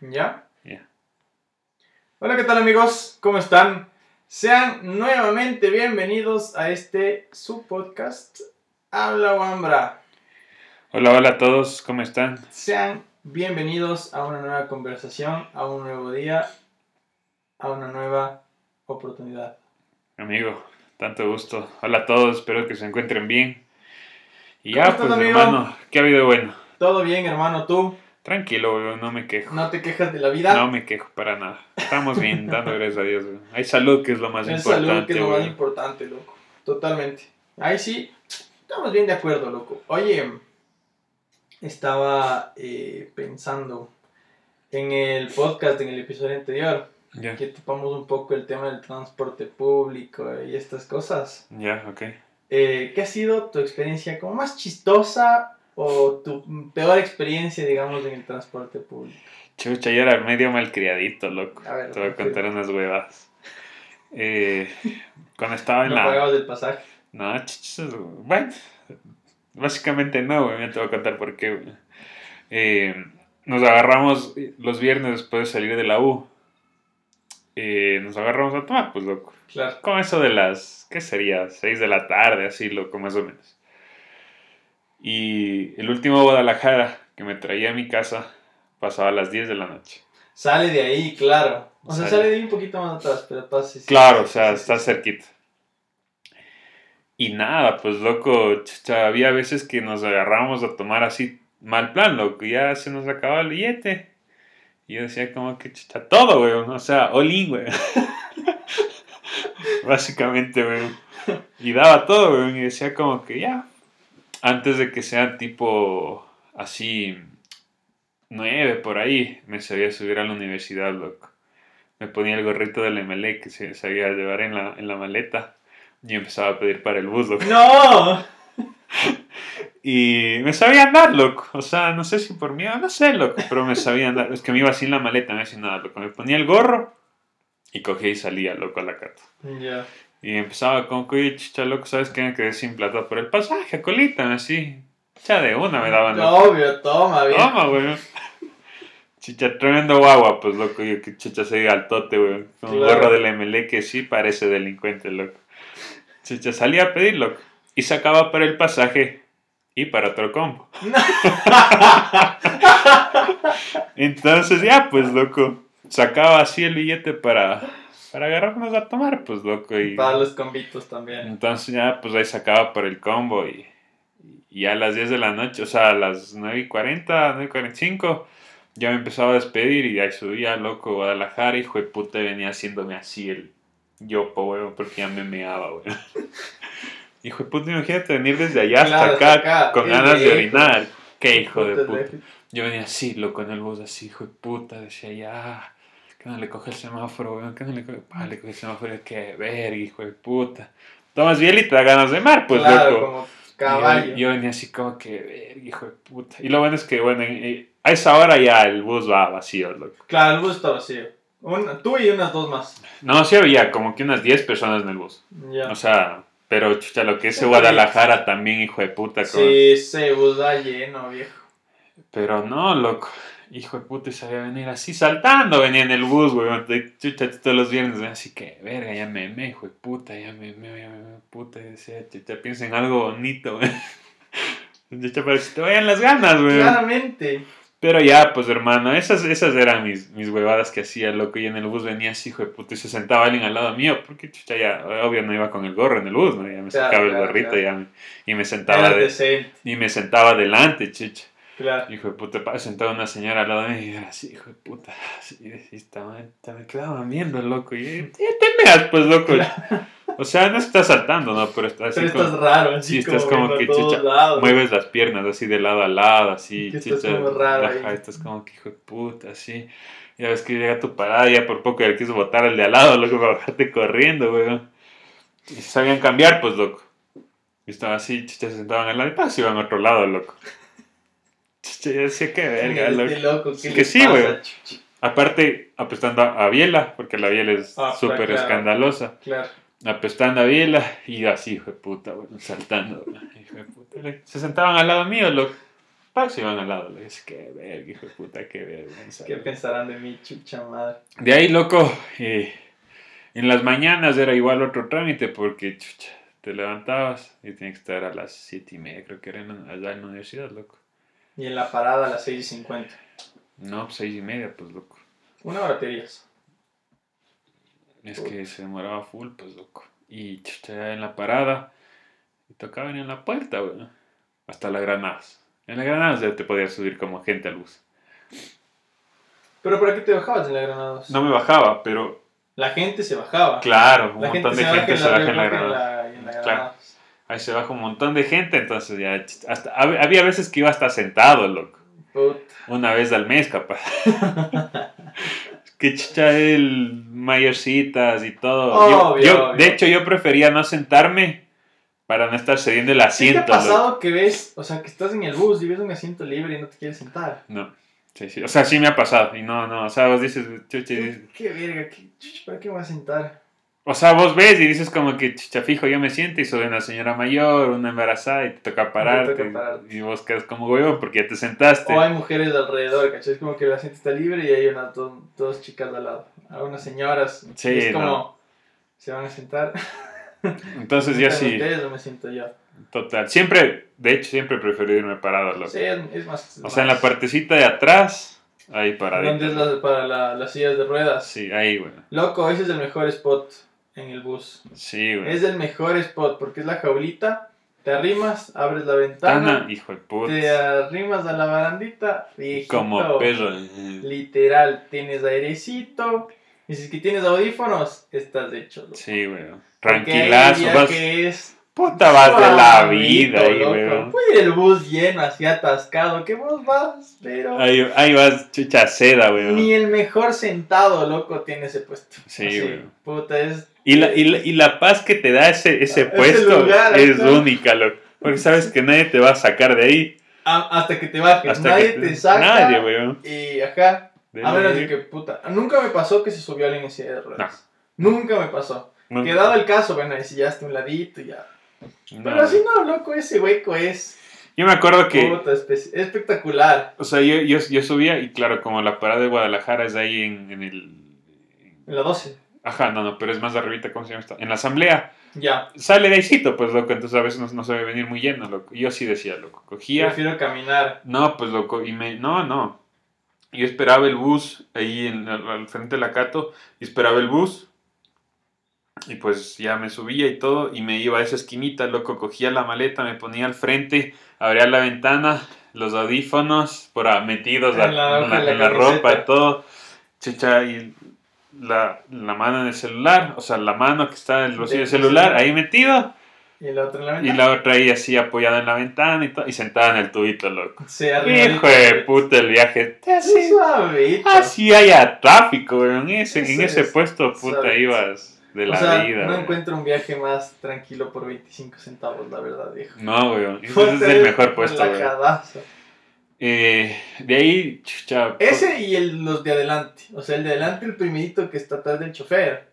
¿Ya? Ya. Hola, ¿qué tal amigos? ¿Cómo están? Sean nuevamente bienvenidos a este su podcast Habla Wambra. Hola, hola a todos, ¿cómo están? Sean bienvenidos a una nueva conversación, a un nuevo día, a una nueva oportunidad. Amigo, tanto gusto. Hola a todos, espero que se encuentren bien. Y ¿Cómo ya, estás, pues amigo? hermano, ¿qué ha habido bueno? ¿Todo bien, hermano? ¿Tú? Tranquilo, no me quejo. ¿No te quejas de la vida? No me quejo para nada. Estamos bien, dando gracias a Dios, weón. Hay salud, que es lo más importante, salud que es lo más importante, loco. Totalmente. Ahí sí, estamos bien de acuerdo, loco. Oye, estaba eh, pensando en el podcast, en el episodio anterior, que topamos un poco el tema del transporte público y estas cosas. ya, ok. Eh, ¿Qué ha sido tu experiencia como más chistosa o tu peor experiencia, digamos, en el transporte público? Chucha, yo era medio malcriadito, loco. A ver, Te voy a contar unas huevadas. Eh, cuando estaba en No la... pagabas el pasaje. No, bueno, básicamente no, güey, ya te voy a contar por qué, güey. Eh, nos agarramos los viernes después de salir de la U. Eh, nos agarramos a tomar, pues, loco. Claro. Como eso de las, ¿qué sería? 6 de la tarde, así, loco, más o menos. Y el último Guadalajara que me traía a mi casa pasaba a las 10 de la noche. Sale de ahí, claro. O sea, Sale. sale de ahí un poquito más atrás, pero pasa. sí, Claro, o sí, sea, sí, está cerquita. Y nada, pues loco, chucha, había veces que nos agarrábamos a tomar así mal plan, loco, ya se nos acababa el billete. Y yo decía como que chucha, todo, weón, o sea, in, weón. Básicamente, weón. Y daba todo, weón, y decía como que ya, antes de que sea tipo así, nueve por ahí, me sabía subir a la universidad, loco. Me ponía el gorrito del MLE que se sabía llevar en la, en la maleta y empezaba a pedir para el bus, loco. ¡No! Y me sabía andar, loco. O sea, no sé si por miedo, no sé, loco, pero me sabía andar. Es que me iba en la maleta, no hacía nada, loco. Me ponía el gorro y cogía y salía, loco, a la carta. Ya. Y empezaba con, chicha, loco, ¿sabes qué? Me quedé sin plata por el pasaje, colita, así. Ya de una me daban, loco. Obvio, toma, bien. Toma, güey. Chicha, tremendo guagua, pues, loco. Yo que chicha se diga al tote, güey. Con un Claro. gorro del MLE que sí parece delincuente, loco. Chicha salía a pedir, loco. Y sacaba para el pasaje y para otro combo. Entonces, ya, pues, loco. Sacaba así el billete para, para agarrarnos a tomar, pues, loco. Y, Para los convitos también. entonces ya, pues ahí sacaba por el combo y, y a las 10 de la noche, o sea, a las 9 y 40, 9 y 45, ya me empezaba a despedir y ahí subía, loco, Guadalajara, hijo de puta, y venía haciéndome así el yopo, weón, porque ya me meaba, weón. Hijo de puta, imagínate venir desde allá hasta Claro, acá, hasta acá, con ganas de orinar. Qué hijo de Puta. Yo venía así, loco, en el bus, así, hijo de puta, decía ya, que no le coge el semáforo, weón, que no le coge, pa, le coge el semáforo, que verga, hijo de puta. Tomas biel y te da ganas de mar, pues, claro, loco. como caballo. Yo, yo venía así como que, verga, hijo de puta. Y lo bueno es que, bueno, en- en- a esa hora ya el bus va vacío, loco. Claro, el bus está vacío. Una, tú y unas dos más. No, sí había como que unas 10 personas en el bus. Ya. O sea, pero chucha, lo que es Guadalajara también, hijo de puta. como- sí, ese bus da lleno, viejo. Pero no, loco. Hijo de puta, y sabía venir así saltando, venía en el bus, de- Chucha, todos los viernes, así que, verga, ya me me, hijo de puta, ya me me, ya me, me, puta. Y decía, chucha, piensa en algo bonito, weón. Chucha, para que te vayan las ganas, weón. Claramente. Pero ya, pues hermano, esas, esas eran mis, mis huevadas que hacía, loco. Y en el bus venía así, hijo de puta, y se sentaba alguien al lado mío, porque chucha, ya, obvio no iba con el gorro en el bus, ¿no? Ya me Claro, sacaba el gorrito claro. ya me- y me sentaba de- y me sentaba adelante, chucha. Claro. Hijo de puta, sentaba una señora al lado de mí y era así, hijo de puta. Así, estaba, me quedaban viendo, loco. Y, y te meas, pues, loco. O sea, no estás saltando, ¿no? Pero estás así Pero como- estás raro, así sí, estás como a que, lados. mueves las piernas así de lado a lado, así. Que estás como raro ajá, ahí. estás como que, hijo de puta, así. Ya ves que llega tu parada, ya por poco ya quieres botar al de al lado, loco, para bajarte corriendo, weón. Y sabían cambiar, pues, loco. Y estaba así, chucha, se sentaban al lado y pa, se iban a otro lado, loco. Yo decía, qué verga, loco. Loco, ¿qué Que sí, güey. Aparte, apestando a Biela, porque la Biela es Ah, súper claro. escandalosa. Claro. Apestando a Biela y así, hijo de puta, bueno, saltando, güey, hijo de puta. Se sentaban al lado mío, loco. ¡pac! se iban al lado. Le dije, qué verga, hijo de puta, qué vergüenza. ¿Qué pensarán de mi chucha madre? De ahí, loco, eh, en las mañanas era igual otro trámite porque, chucha, te levantabas y tenías que estar a las siete y media, creo que era allá en la universidad, loco. Y en la parada a las 6 y 50. No, pues seis y media, pues, loco. Una hora te irías. Es que se demoraba full, pues, loco. Y chucha, en la parada, y tocaba venir en la puerta, weón. Hasta las granadas. En las granadas ya te podías subir como gente al bus. ¿Pero por qué te bajabas en la Granados? No me bajaba, pero La gente se bajaba. claro, un la montón de gente en se baja en la granada. la- en la Claro. Ahí se baja un montón de gente, entonces ya. Hasta, hab- había veces que iba hasta sentado, loco. Puta. Una vez al mes, capaz. que chicha el mayorcitas y todo. Yo- Obvio, yo, obvio. de hecho, yo prefería no sentarme para no estar cediendo el ¿Sí te ha asiento. loco. pasado que ves, o sea, que estás en el bus y ves un asiento libre y no te quieres sentar? No. Sí, sí. O sea, sí me ha pasado. Y no, no. O sea, vos dices, chucha, dices- Qué verga, qué, chucha, ¿para qué me voy a sentar? O sea, vos ves y dices como que chicha fijo, yo me siento y soy una señora mayor, una embarazada y te toca pararte. pararte. Y vos quedas como huevón porque ya te sentaste. O hay mujeres alrededor, ¿cachai? Es como que el asiento está libre y hay unas dos, dos chicas al lado. A unas señoras. Sí, y es como, no. ¿se van a sentar? Entonces yo ¿Sientan sí, ustedes o me siento yo? total. Siempre, de hecho, siempre prefiero irme parado, loco. Sí, es, más. O sea, en la más- partecita de atrás, ahí paradito. ¿Dónde es la- para la- las sillas de ruedas? Sí, ahí, güey. Loco, ese es el mejor spot en el bus. Sí, güey. Es el mejor spot porque es la jaulita. Te arrimas, abres la ventana, Tana, hijo de puta. te arrimas a la barandita, viejito. Como perro. Literal, tienes airecito. Y si es que tienes audífonos, estás hecho. loco. Sí, güey. Tranquilazo, vas. que es Puta, vas de la vida güey. Puede ir el bus lleno, así atascado, que vos vas, pero Ahí, ahí vas, chucha seda, güey. ni el mejor sentado, loco, tiene ese puesto. Sí, güey. Puta, es... Y la, y, la, y la paz que te da ese, ese puesto lugar, es única, loco. Porque sabes que nadie te va a sacar de ahí. a- hasta que te bajes, Hasta nadie que te saca. Nadie, güey. Y ajá, De a menos de que puta. Nunca me pasó que se subió alguien en silla de ruedas. Nunca me pasó. Nunca. Que dado el caso, bueno, ahí sí ya hasta un ladito y ya. No. Pero así no, loco, ese hueco es Yo me acuerdo que, puta, espe- espectacular. o sea, yo, yo, yo subía y claro, como la parada de Guadalajara es ahí en, en el... En la 12. Ajá, no, no, pero es más arribita, ¿cómo se llama esto? En la asamblea. Ya. Sale de ahícito, pues, loco, entonces a veces no, no se ve venir muy lleno, loco. Yo sí decía, loco, cogía... Prefiero caminar. No, pues loco, y me. No, no. Yo esperaba el bus ahí en, al, al frente de la Cato, y esperaba el bus. Y pues ya me subía y todo, y me iba a esa esquinita, loco, cogía la maleta, me ponía al frente, abría la ventana, los audífonos, por metidos En la- en la, en la en la camiseta. ropa y todo. Chicha, y la, la mano en el celular, o sea, la mano que está en el bolsillo del celular, ahí metido, Y la otra en la y ventana. la otra ahí así apoyada en la ventana y y sentada en el tubito, loco. Se. Hijo de puta el viaje. Así. Así haya tráfico. En ese, en ese es puesto, puta, ibas de o la sea, vida, no encuentro un viaje más tranquilo por 25 centavos, la verdad, viejo. No. Ese Puta, es el mejor puesto, relajadazo. Eh, de ahí, chucha. Ese y el, los de adelante. O sea, el de adelante, el primerito que está atrás del chofer.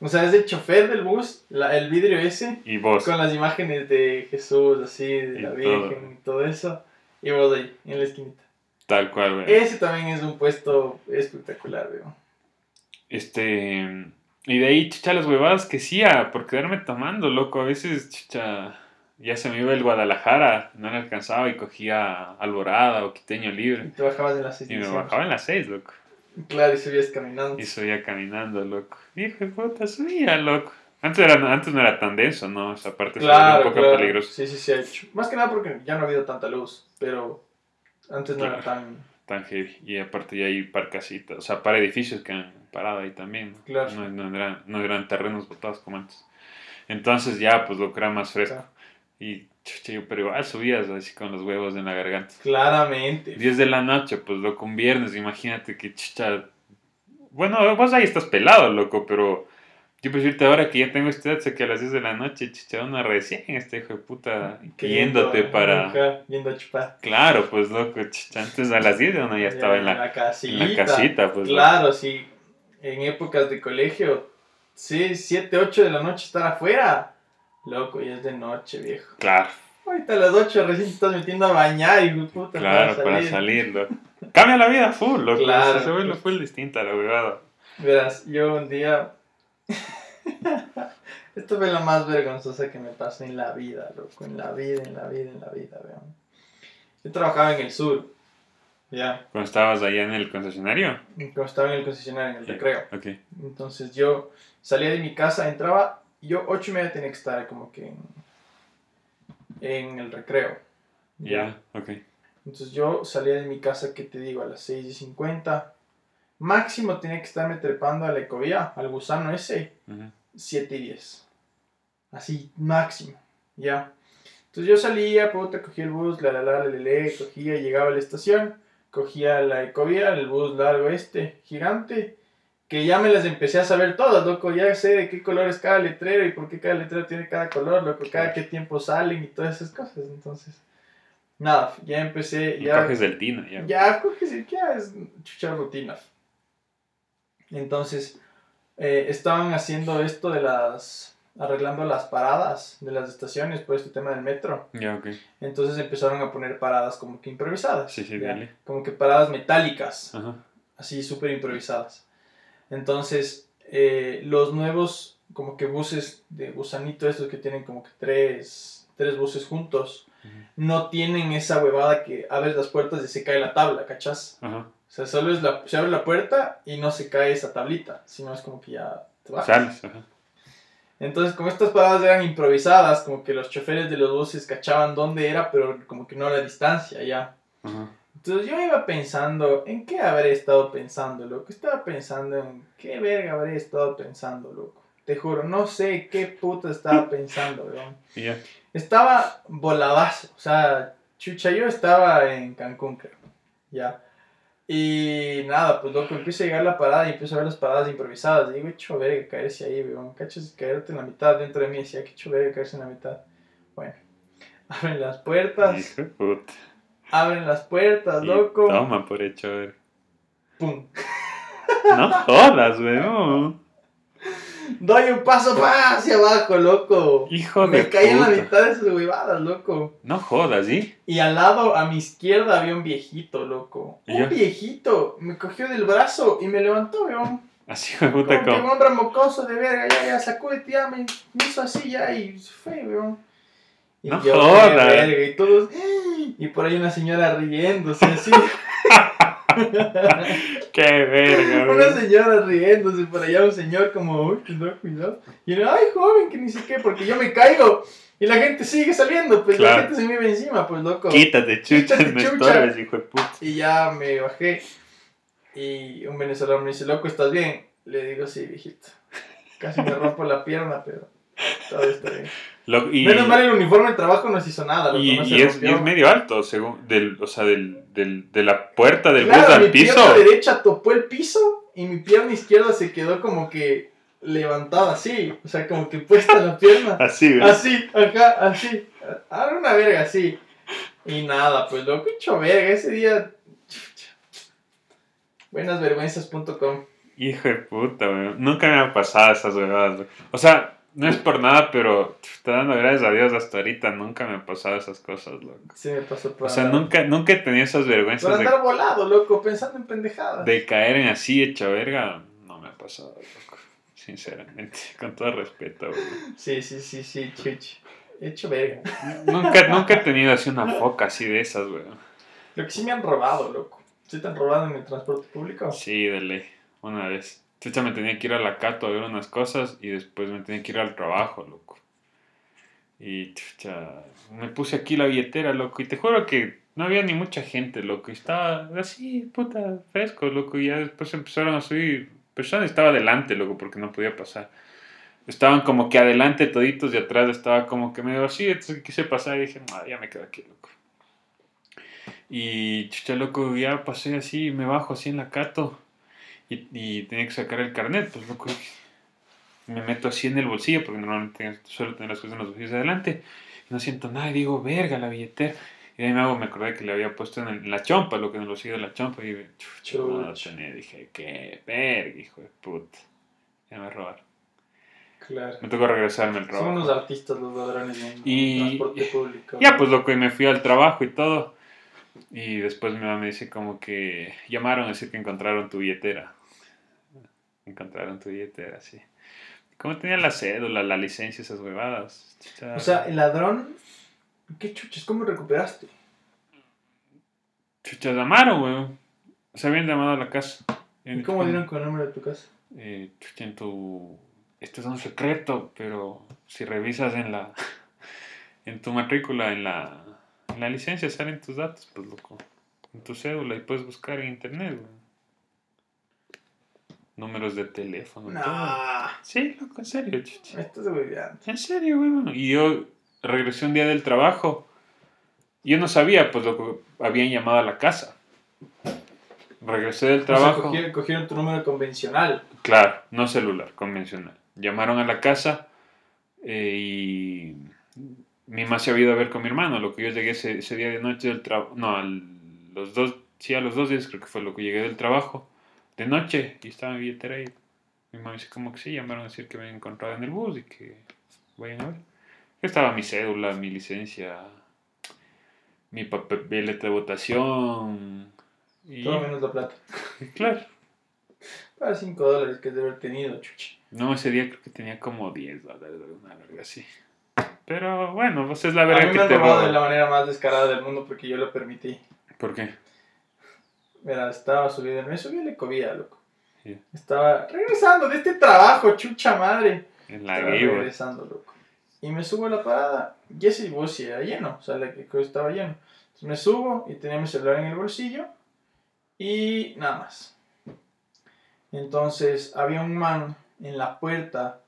O sea, es el chofer del bus, la- el vidrio ese, Y vos. con las imágenes de Jesús, así, de Y la todo. Virgen y todo eso. Y vos ahí, en la esquinita. Tal cual, weón. Ese también es un puesto espectacular, veo. Este. Y de ahí, chucha, las huevadas que hacía por quedarme tomando, loco. A veces, chucha. Ya se me iba el Guadalajara, no le alcanzaba y cogía Alborada o Quiteño Y Libre. te bajabas en las seis Y me bajaba en las seis, loco. Claro, y subías caminando. Y subía caminando, loco. Hijo de puta, subía, loco. Antes, era, antes no era tan denso, ¿no? Esa parte Claro, un poco claro. peligroso. Sí, sí, sí, ha hecho. Más que nada porque ya no ha habido tanta luz, pero antes no era tan... Tan heavy. Y aparte ya hay parcasitas, o sea, para edificios que han parado ahí también. ¿no? Claro. No, no eran, no eran terrenos botados como antes. Entonces ya, pues lo era más fresco. Claro. Y, chucha, yo, pero igual subías así con los huevos en la garganta. Claramente. 10 de la noche, pues loco, un viernes, imagínate que chucha. Bueno, vos ahí estás pelado, loco, pero yo irte ahora que ya tengo esta edad, sé que a las 10 de la noche, chucha, uno recién este hijo de puta yéndote para. Ajá, Yendo a chupar. Claro, pues loco, chucha, antes a las 10 uno ya estaba en la, en casita. la casita, pues. loco. Claro, sí. En épocas de colegio, sí, 7, 8 de la noche estar afuera. Loco, y es de noche, viejo. Claro. Ahorita a las 8 recién te estás metiendo a bañar y puta. Claro, para salir, loco. Cambia la vida full, loco. Claro. Se vuelve full distinta la huevada. Verás, yo un día. Esto fue la más vergonzosa que me pasó en la vida, loco. En la vida, en la vida, en la vida, vean. Yo trabajaba en el sur. Ya. Cuando estabas allá en el concesionario. Cuando estaba en el concesionario, en el recreo. Entonces yo salía de mi casa, entraba, y yo ocho y media tenía que estar como que en, en el recreo. Ya, ok. Entonces yo salía de mi casa, que te digo, a las 6 y 50. Máximo tenía que estarme trepando a la ecovía, al gusano ese. 7 y 10. Así, máximo, ya. Entonces yo salía, puta, cogía el bus, la la la, la, la, la, cogía, llegaba a la estación, cogía la ecovía, el bus largo este, gigante, que ya me las empecé a saber todas, loco, ya sé de qué color es cada letrero y por qué cada letrero tiene cada color, loco, cada qué tiempo salen y todas esas cosas, entonces, nada, ya empecé, Y ya... coges del tino, ya. Ya, que sí, ya es chucha rutina. Entonces, eh, estaban haciendo esto de las. Arreglando las paradas de las estaciones por este tema del metro. Ok. Entonces empezaron a poner paradas como que improvisadas. Sí, sí, dale. Como que paradas metálicas, Ajá. así súper improvisadas. Entonces, eh, los nuevos, como que buses de gusanito, estos que tienen como que tres, tres buses juntos, Ujú. no tienen esa huevada que abres las puertas y se cae la tabla, ¿cachas? Ajá. O sea, solo es la, se abre la puerta y no se cae esa tablita, sino es como que ya te bajas. Sales, ajá. Entonces, como estas paradas eran improvisadas, como que los choferes de los buses cachaban dónde era, pero como que no la distancia ya. Entonces yo iba pensando, ¿en qué habré estado pensando, loco? Estaba pensando en qué verga habré estado pensando, loco. Te juro, no sé qué puta estaba pensando, weón. Estaba voladazo, o sea, chucha, yo estaba en Cancún, creo, ya. Y nada, pues loco, empieza a llegar la parada y empiezo a ver las paradas improvisadas. Y digo, hecho verga caerse ahí, weón, cachas caerte en la mitad dentro de mí. Decía, que hecho verga caerse en la mitad. Bueno, abren las puertas, Hijo puta. abren las puertas, Y loco. Toma por hecho, a ver. Pum. No jodas, weón. Doy un paso pa, hacia abajo, loco. Hijo de Me caí en la mitad de esas huevadas, loco. No jodas, ¿sí? Y al lado, a mi izquierda, había un viejito, loco. ¿Y Un yo? viejito. Me cogió del brazo y me levantó, weón. Así de puta Como que un hombre mocoso de verga, ya, ya, sacúdete, ya, me, me hizo así, ya, y se fue, weón. Y No yo, jodas. verga, y todos, y por ahí una señora riéndose, así. Qué verga, Una señora riéndose, por allá un señor como, uy, cuidado, cuidado. Y yo, ay, joven, que ni sé qué, porque yo me caigo y la gente sigue saliendo, pues Claro. la gente se me iba encima, pues loco. Quítate, chucha, Quítate, me chucha. estorbes, hijo de puta. Y ya me bajé y un venezolano me dice, loco, ¿estás bien? Le digo, sí, viejito. Casi me rompo la pierna, pero todo está bien. Lo- y, Menos mal el uniforme de trabajo no se hizo nada, loco, y, no se y es, y es medio alto, según, del, o sea, del, del, de la puerta del Claro, bus mi al piso. pierna derecha topó el piso y mi pierna izquierda se quedó como que levantada así, o sea, como que puesta la pierna. Así, güey. Así, acá, así. Ahora una verga así. Y nada, pues loco, hecho verga. Ese día. Buenasvergüenzas.com. Hijo de puta, güey. Nunca me han pasado esas huevadas. O sea, no es por nada, pero está dando gracias a Dios hasta ahorita. Nunca me han pasado esas cosas, loco. Sí, me pasó por O sea, nunca, nunca he tenido esas Por vergüenzas de, andar volado, loco, pensando en pendejadas. de caer en así hecha verga. No me ha pasado, loco. Sinceramente, con todo respeto, güey. Sí, sí, sí, sí, chuch. Hecho verga. Nunca, nunca he tenido así una foca así de esas, güey. Lo que sí me han robado, loco. ¿Sí te han robado en el transporte público? Sí, de ley. Una vez. Chucha, me tenía que ir a la Cato a ver unas cosas y después me tenía que ir al trabajo, loco. Y chucha, me puse aquí la billetera, loco. Y te juro que no había ni mucha gente, loco. Y estaba así, puta, fresco, loco. Y ya después empezaron a subir personas. Estaba adelante, loco, porque no podía pasar. Estaban como que adelante toditos y atrás estaba como que medio así. Entonces quise pasar y dije, no, ya me quedo aquí, loco. Y chucha, loco, ya pasé así, me bajo así en la Cato. Y, y tenía que sacar el carnet, pues loco. Me meto así en el bolsillo, porque normalmente suelo tener las cosas en los bolsillos de adelante. Y no siento nada, y digo, verga, la billetera. Y de ahí me, hago, me acordé que le había puesto en, el- en la chompa, lo que en el bolsillo de la chompa. Y no lo tenía. Dije, qué verga, hijo de puta. Ya me robaron. Claro. Me tocó regresarme al Son trabajo. unos artistas los ladrones en Y- transporte público. Ya, pues loco, y me fui al trabajo y todo. Y después mi mamá me dice como que llamaron a decir que encontraron tu billetera. Encontraron tu billetera, sí. ¿Cómo tenía la cédula, la licencia, esas huevadas? Chucha. O sea, el ladrón. ¿Qué chuches? ¿Cómo recuperaste? Chucha, llamaron, weón. Se habían llamado a la casa. ¿Y cómo dieron con el número de tu casa? Eh, chucha, en tu... Este es un secreto, pero si revisas en la... En tu matrícula, en la... En la licencia salen tus datos, pues loco. En tu cédula y puedes buscar en internet, weón. Números de teléfono. todo. Nah. Sí, loco, en serio, chucha. Me estás olvidando. En serio, weón. Y yo regresé un día del trabajo. y Yo no sabía, pues, lo que habían llamado a la casa. Regresé del O sea, trabajo. cogieron, cogieron tu número convencional. Claro, no celular, convencional. Llamaron a la casa eh, y mi mamá se había ido a ver con mi hermano, lo que yo llegué ese, ese día de noche del trabajo, no, al- los dos, sí, a los dos días creo que fue lo que llegué del trabajo, de noche, y estaba mi billetera ahí. Mi mamá dice como que sí, llamaron a decir que me habían encontrado en el bus y que vayan a ver. Estaba mi cédula, mi licencia, mi papel de votación. Y, Todo menos la plata. claro. Para 5 dólares que debe haber tenido, chuchi. No, ese día creo que tenía como 10 dólares, una verga así. Pero bueno, pues es la A verga mí me que te robado roba. de la manera más descarada del mundo porque yo lo permití. ¿Por qué? Mira, estaba subido, me subí a la ecovía, loco. Estaba regresando de este trabajo, chucha madre. En la Estaba regresando, loco. Y me subo a la parada. Y ese bus era lleno, o sea, la que estaba lleno. Entonces me subo y tenía mi celular en el bolsillo. Y nada más. Entonces había un man en la puerta,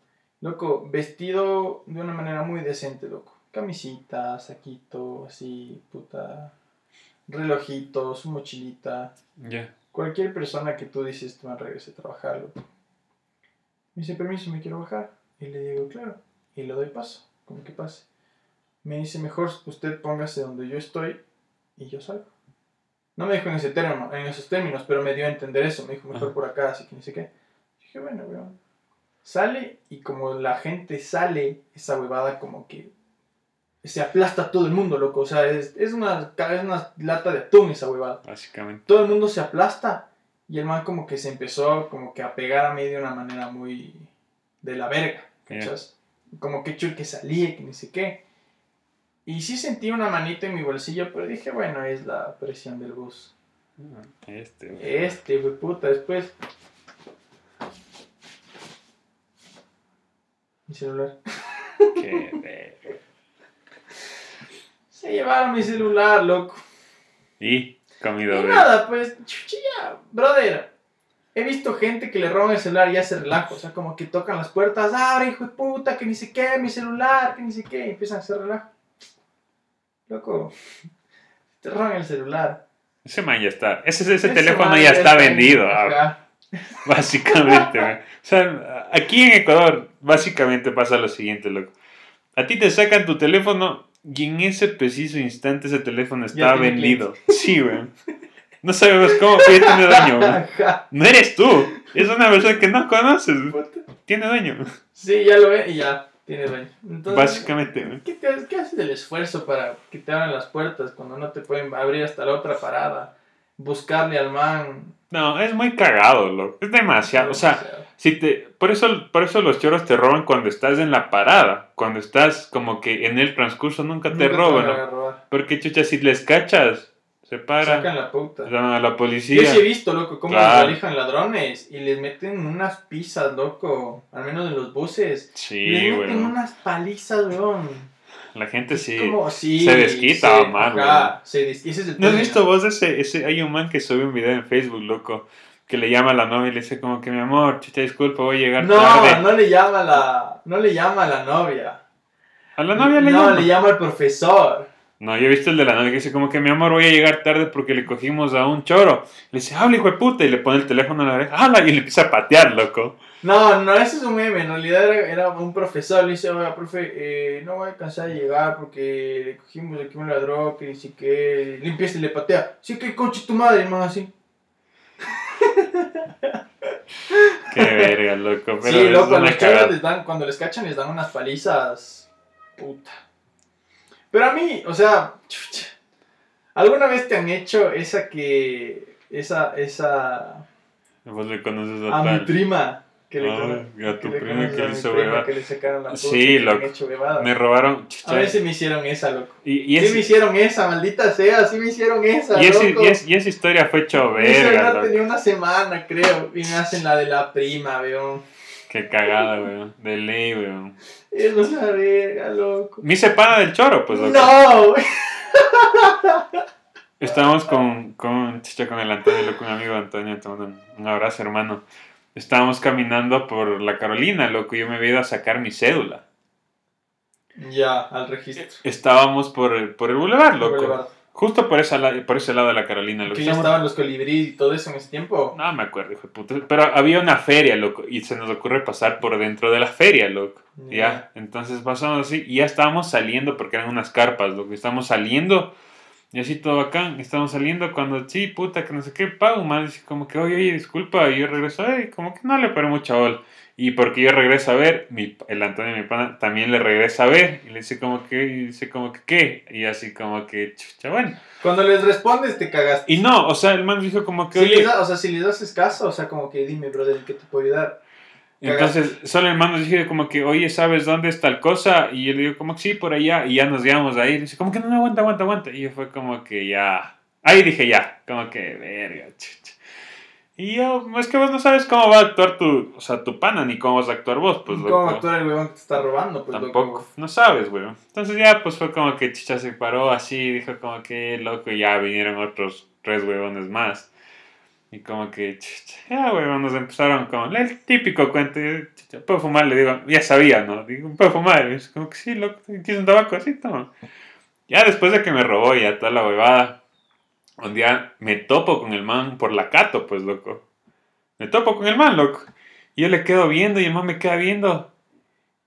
loco, vestido de una manera muy decente, loco. Camisita, saquito, así, puta. Relojito, su mochilita. Ya. Cualquier persona que tú dices, te va a regresar a trabajar, loco. Me dice, permiso, me quiero bajar. Y le digo, claro. Y le doy paso, como que pase. Me dice, mejor usted póngase donde yo estoy y yo salgo. No me dijo en, ese término, en esos términos, pero me dio a entender eso. Me dijo, mejor Ajá. por acá, así que ni sé qué. Dije, bueno, weón. Sale y como la gente sale, esa huevada como que se aplasta todo el mundo, loco. O sea, es, es, una, es una lata de atún esa huevada Básicamente. todo el mundo se aplasta y el man como que se empezó como que a pegar a mí de una manera muy de la verga, ¿cachas? Como que chul que salía, que ni sé qué. Y sí sentí una manita en mi bolsillo, pero dije, bueno, es la presión del bus. Este, güey. Este, güey, puta, después... Mi celular. Qué. Se llevaron mi celular, loco. Y comido Y nada, pues, chuchilla, brother. He visto gente que le roban el celular y ya se relaja. O sea, como que tocan las puertas, abre, hijo de puta, que ni sé qué, mi celular, que ni sé qué. Y empiezan a hacer relajo. Loco, te roban el celular. Ese man ya está. Ese, ese, Ese teléfono ya está vendido. ah, Ajá. Básicamente. O sea, aquí en Ecuador, básicamente pasa lo siguiente, loco. A ti te sacan tu teléfono y en ese preciso instante ese teléfono está vendido. Sí, güey. No sabemos cómo, tiene dueño, güey. Ajá. No eres tú. Es una persona que no conoces. Tiene dueño. Sí, ya lo ve y ya tiene. Entonces, Básicamente, güey. ¿qué, te- ¿Qué haces del esfuerzo para que te abran las puertas cuando no te pueden abrir hasta la otra parada? Buscarle al man. No, es muy cagado, loco. Es demasiado. O sea, si te, por, eso, por eso los choros te roban cuando estás en la parada. Cuando estás como que en el transcurso nunca te nunca roban. Porque, chucha, si les cachas, se para. Sacan la puta. Llaman a la Yo policía. sí he visto, loco, cómo Claro. les ladrones y les meten unas pizzas, loco. Al menos en los buses. Sí, les meten unas palizas, weón. La gente sí. Como, sí, se desquita, se- man, ajá, se des- y ese es el ¿No has visto vos ese, ese? Hay un man que sube un video en Facebook, loco. Que le llama a la novia y le dice como que mi amor, chucha, disculpa, voy a llegar No, tarde. no le llama a la, no le llama a la novia. A la novia le no, llama. le llama al profesor. No, yo he visto el de la novia que dice como que mi amor voy a llegar tarde porque le cogimos a un choro. Le dice, habla hijo de puta, y le pone el teléfono a la oreja, habla, y le empieza a patear, loco. No, no, ese es un meme. En realidad era, era un profesor. Le dice, oiga, profe, eh, no voy a alcanzar de llegar porque le cogimos aquí un ladrón que dice que empieza y le patea. Sí, que conche tu madre, hermano, así. Qué verga, loco. Pero sí, loco, los les dan, cuando les cachan les dan unas palizas. Puta. Pero a mí, o sea, chucha, ¿alguna vez te han hecho esa que. esa. esa. Vos le conoces a, a mi prima? Que le, Ah, a tu le prima que a le hizo huevada. Que le sacaron la puta Sí, loco. hecho. Me robaron. A chucha. ver si me hicieron esa, loco. Y, y, sí me hicieron esa, maldita sea, sí me hicieron esa, y, ese- loco. y es- y esa historia fue hecho verga, loco. tenía una semana, creo, y me hacen la de la prima, weón. Qué cagada, weón. De ley, weón. Es una verga, loco. Me hice pana del choro, pues, loco. no, güey. Estábamos con, con, chucha, con el Antonio, loco, un amigo Antonio, te mando un, abrazo, hermano. Estábamos caminando por la Carolina, loco, y yo me había ido a sacar mi cédula. Ya, al registro. Estábamos por el, por el boulevard, loco. Boulevard. Justo por, esa, por ese lado de la Carolina, loco. Que ya Estábamos- estaban los colibríes y todo eso en ese tiempo. No me acuerdo, hijo de puta. Pero había una feria, loco, y se nos ocurre pasar por dentro de la feria, loco. Ya. Ya, entonces pasamos así y ya estábamos saliendo porque eran unas carpas, loco. Estábamos saliendo y así todo bacán. Estábamos saliendo cuando, sí, puta, que no sé qué, pago, man. Dice como que, oye, oye, disculpa. Y yo regreso, ay, como que no le paré mucha. Y porque yo regreso a ver, mi, el Antonio, mi pana, también le regresa a ver. Y le dice como que, y dice como que, ¿qué? Y así como que, chucha, bueno. Cuando les respondes te cagaste. Y no, o sea, el man dijo como que, Si oye. da- o sea, si les haces caso, o sea, como que dime, brother, ¿en qué te puedo ayudar? Entonces, solo el man nos dijo como que, oye, ¿sabes dónde es tal cosa? Y yo le digo como que sí, por allá. Y ya nos llevamos ahí. Y dice como que no, no, aguanta, aguanta, aguanta. Y yo fue como que ya. Ahí dije ya. Como que, verga, chucha. Y yo, es que vos no sabes cómo va a actuar tu, o sea, tu pana, ni cómo vas a actuar vos, pues, ¿Cómo loco. actuar el huevón que te está robando? Pues, Tampoco, loco. no sabes, güey. Entonces ya, pues fue como que Chicha se paró así, dijo como que loco, y ya vinieron otros tres huevones más. Y como que, chicha, ya, huevón, nos empezaron con el típico cuento. y yo, Chicha, ¿puedo fumar? Le digo, ya sabía, ¿no? Digo, ¿puedo fumar? Y es como que sí, loco, ¿quieres un tabaco? Así, toma. Ya después de que me robó ya toda la huevada, un día me topo con el man por la cato, pues, loco. Me topo con el man, loco. Y yo le quedo viendo y el man me queda viendo.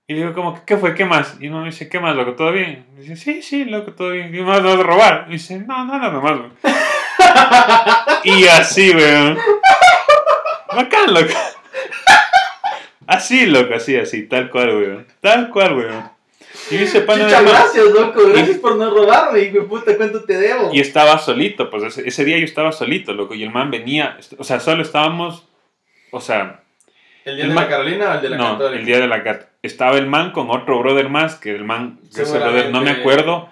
Y le digo, como, ¿qué fue? ¿Qué más? Y el man me dice, ¿qué más, loco? ¿Todo bien? Y dice, sí, sí, loco, todo bien. ¿Qué más vas a robar? Y dice, no, no, nada más, y así, weón. Bacán, loco. Así, loco, así, así, tal cual, weón. Tal cual, weón. Y dice, pana Chicha, de man. gracias, loco. Gracias por no robarme, hijo de puta, ¿cuánto te debo? Y estaba solito, pues ese, ese día yo estaba solito, loco. Y el man venía, o sea, solo estábamos, o sea, ¿El día el de la Carolina o el de la no, Católica? el día de la cat. Estaba el man con otro brother más, que el man, ese Seguramente. brother, no me acuerdo.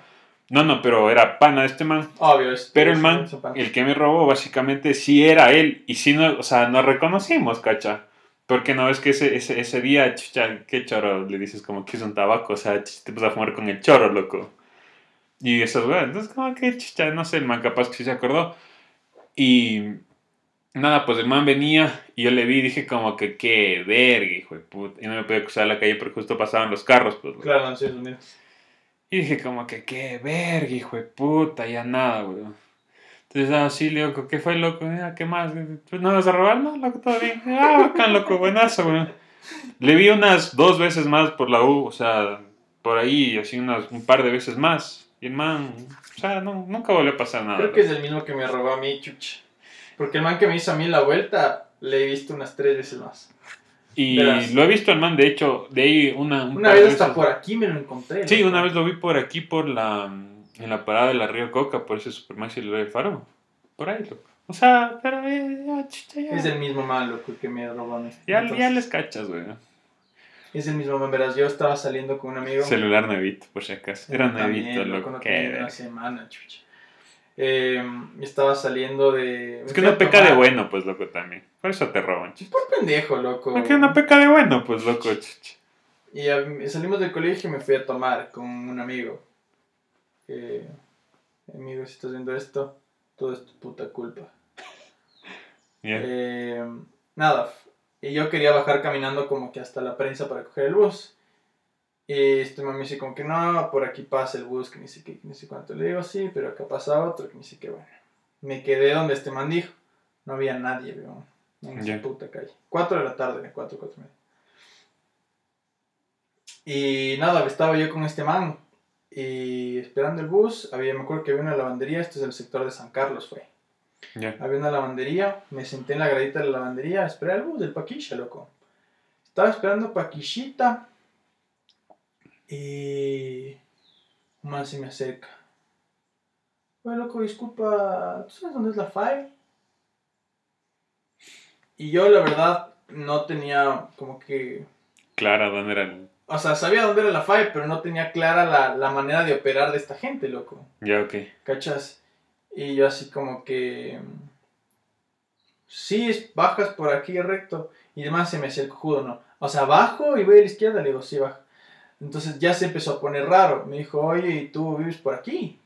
No, no, pero era pana de este man. Obvio, es- Pero el man, el que me robó, básicamente sí era él. Y sí, no, o sea, nos reconocimos, cacha. Porque no ves que ese, ese, ese día, chucha, qué choro, le dices como que es un tabaco, o sea, te vas a fumar con el choro, loco. Y esas weas, entonces como que chucha, no sé, el man capaz que sí se acordó. Y nada, pues el man venía y yo le vi y dije como que qué verga, hijo de puta. Y no me podía cruzar a la calle porque justo pasaban los carros, pues. Claro, no, sí. Y dije como que qué verga, hijo de puta, ya nada, weón. Entonces, ah, sí, le digo, ¿qué fue, loco? Ah, ¿Qué más? ¿Pues no vas a robar? No, loco, todo bien. Ah, bacán, loco, buenazo, weón. Le vi unas dos veces más por la U, o sea, por ahí, así unas, un par de veces más. Y el man, o sea, no, nunca volvió a pasar nada. Creo que es el mismo que me robó a mí, chucha. Porque el man que me hizo a mí la vuelta, le he visto unas tres veces más. Y verás. lo he visto al man, de hecho, de ahí una... un Una vez hasta veces. por aquí me lo encontré. Sí, una vez lo vi por aquí, por la... En la parada de la Río Coca, por ese Supermaxi del Faro. Por ahí, loco. O sea, pero eh, ya, chicha, ya. Es el mismo man, loco, que me mí. Ya, Entonces, ya les cachas, güey. Es el mismo man, verás. Yo estaba saliendo con un amigo. Celular nuevito, por si acaso. Era nuevito, loco, no verga. una semana, chucha. Eh, estaba saliendo de... Es que a peca de bueno, pues, loco, también. Por eso te roban, chicha. Por pendejo, loco. Porque uno peca de bueno, pues, loco, chicha. Y salimos del colegio y me fui a tomar con un amigo. Eh, amigo, si estás viendo esto, todo es tu puta culpa. Ya. Eh, nada, y yo quería bajar caminando como que hasta la prensa para coger el bus. Y este man me dice como que no, por aquí pasa el bus, que ni sé qué, que ni sé cuánto. Le digo sí, pero acá pasa otro, que ni sé qué, bueno. Me quedé donde este man dijo. No había nadie, weón, en esa puta calle. 4 de la tarde, 4, 4 y media. Y nada, estaba yo con este man. Y esperando el bus, había, me acuerdo que había una lavandería, esto es el sector de San Carlos, fue. Había una lavandería, me senté en la gradita de la lavandería a esperar el bus del Paquisha, loco. Estaba esperando Paquishita y un man se me acerca. Oye, loco, disculpa, ¿tú sabes dónde es la Five? Y yo, la verdad, no tenía como que... Clara, ¿dónde era el...? O sea, sabía dónde era la Five, pero no tenía clara la, la manera de operar de esta gente, loco. Ya, ok. ¿Cachas? Y yo así como que... Sí, bajas por aquí recto. Y además se me hacía el cojudo, ¿no? O sea, bajo y voy a la izquierda, le digo, sí, bajo. Entonces ya se empezó a poner raro. Me dijo, oye, ¿y tú vives por aquí?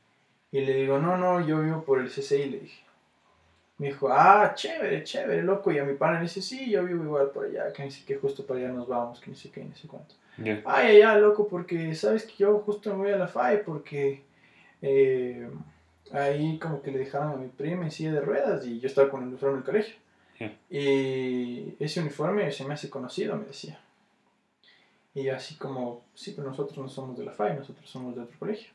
Y le digo, no, no, yo vivo por el CCI, le dije. Me dijo, ah, chévere, chévere, loco. Y a mi pana le dice, sí, yo vivo igual por allá, que ni sé qué, justo para allá nos vamos, que ni sé qué, ni sé cuánto. Ya. Ay, ay, ay, loco, porque sabes que yo justo me voy a la FAI porque eh, ahí como que le dejaron a mi prima en silla de ruedas y yo estaba con el uniforme del colegio. Ya. Y ese uniforme se me hace conocido, me decía. Y yo así como, sí, pero nosotros no somos de la FAI, nosotros somos de otro colegio.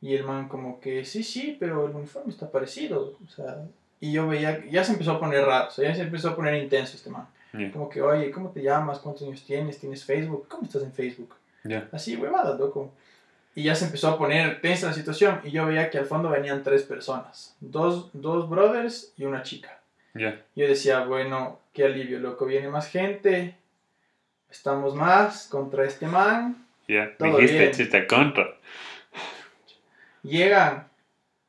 Y el man como que, sí, sí, pero el uniforme está parecido. O sea, y yo veía, ya se empezó a poner raro, o sea, ya se empezó a poner intenso este man. Ya. Como que, oye, ¿cómo te llamas? ¿Cuántos años tienes? ¿Tienes Facebook? ¿Cómo estás en Facebook? Ya. Así, huevadas, loco. Y ya se empezó a poner tensa la situación y yo veía que al fondo venían tres personas. Dos, dos brothers y una chica. Ya. Yo decía, bueno, qué alivio, loco. Viene más gente. Estamos más contra este man. Ya. Todo Dijiste chiste contra. Llegan.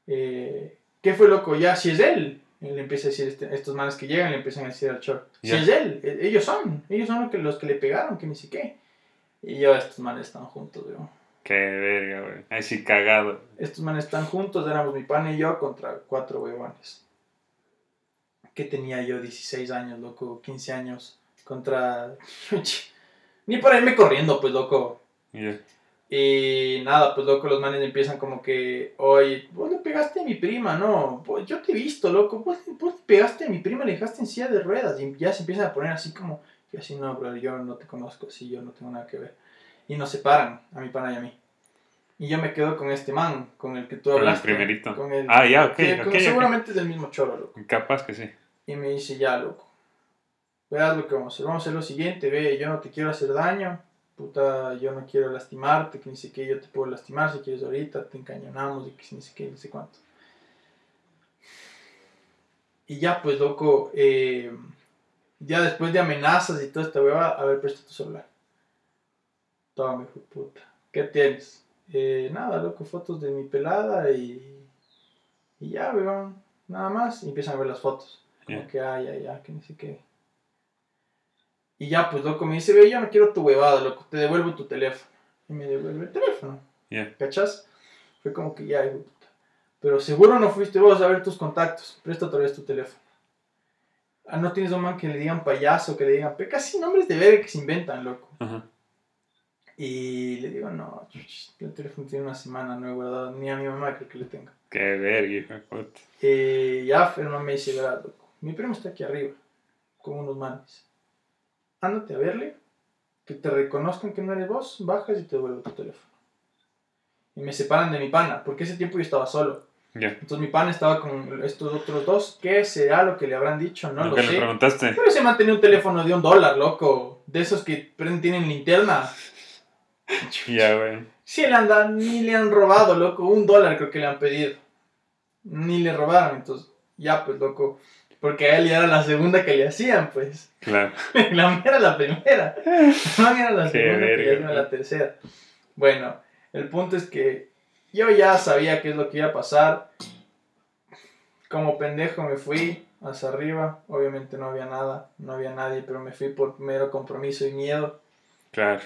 eh, ¿Qué fue, loco? Ya, si es él. Y le empieza a decir, este- estos manes que llegan, le empiezan a decir al short. Si Ya. es él, eh, ellos son. Ellos son los que, los que le pegaron, que ni sé qué. Y yo, estos manes están juntos, weón. Qué verga, güey. Ahí sí cagado. Estos manes están juntos, éramos mi pana y yo contra cuatro huevones. Que tenía yo 16 años, loco, 15 años. Contra... Ni para irme corriendo, pues, loco. Ya. Y nada, pues, loco, los manes empiezan como que... Oye, vos le pegaste a mi prima, ¿no? Yo te he visto, loco. Vos, vos le pegaste a mi prima, le dejaste en silla de ruedas. Y ya se empiezan a poner así como... Y así, no, bro, yo no te conozco, sí, yo no tengo nada que ver. Y nos separan, a mi pana y a mí. Y yo me quedo con este man, con el que tú Con el hablaste. primerito. Con el, Ah, ya, ok, que- ok, con- ok. seguramente es del mismo choro, loco. Capaz que sí. Y me dice, ya, loco. Verás lo que vamos a hacer. Vamos a hacer lo siguiente, ve, yo no te quiero hacer daño. Puta, yo no quiero lastimarte, que ni sé qué, yo te puedo lastimar si quieres ahorita, te encañonamos y que ni sé qué, ni sé cuánto. Y ya, pues, loco, eh, ya después de amenazas y toda esta hueva, a ver, presta tu celular. Toma, hijo puta. ¿Qué tienes? Eh, nada, loco, fotos de mi pelada y, y ya, weón, nada más. Y empiezan a ver las fotos. Como que, ay, ay, ay, que ni sé qué. Y ya, pues, loco, me dice, ve, yo no quiero tu huevada, loco, te devuelvo tu teléfono. Y me devuelve el teléfono. Ya. ¿Cachas? Fue como que ya, hijo puta. Pero seguro no fuiste vos a ver tus contactos. Presta otra vez tu teléfono. Ah, no tienes un man que le digan payaso, que le digan, pe- casi nombres de verga que se inventan, loco. Ajá. Y le digo, no, el teléfono tiene una semana, no he guardado, ni a mi mamá creo que le tenga. Qué verga, hijo de puta. Eh, ya, el man me dice, verás, loco, mi primo está aquí arriba, con unos manes. Ándate a verle, que te reconozcan que no eres vos, bajas y te devuelvo tu teléfono. Y me separan de mi pana, porque ese tiempo yo estaba solo. Ya. Entonces mi pana estaba con estos otros dos. ¿Qué será lo que le habrán dicho? No lo ¿Nunca le sé. preguntaste? Pero ese man tenía un teléfono de un dólar, loco. De esos que tienen linterna. Ya, güey. Sí, le han dado, ni le han robado, loco. Un dólar creo que le han pedido. Ni le robaron, entonces, ya pues, loco. Porque a él ya era la segunda que le hacían, pues. Claro. La mía era la primera. La mía era la Qué segunda verga, hacían la tercera. Bueno, el punto es que yo ya sabía qué es lo que iba a pasar. Como pendejo me fui hacia arriba. Obviamente no había nada, no había nadie, pero me fui por mero compromiso y miedo. Claro.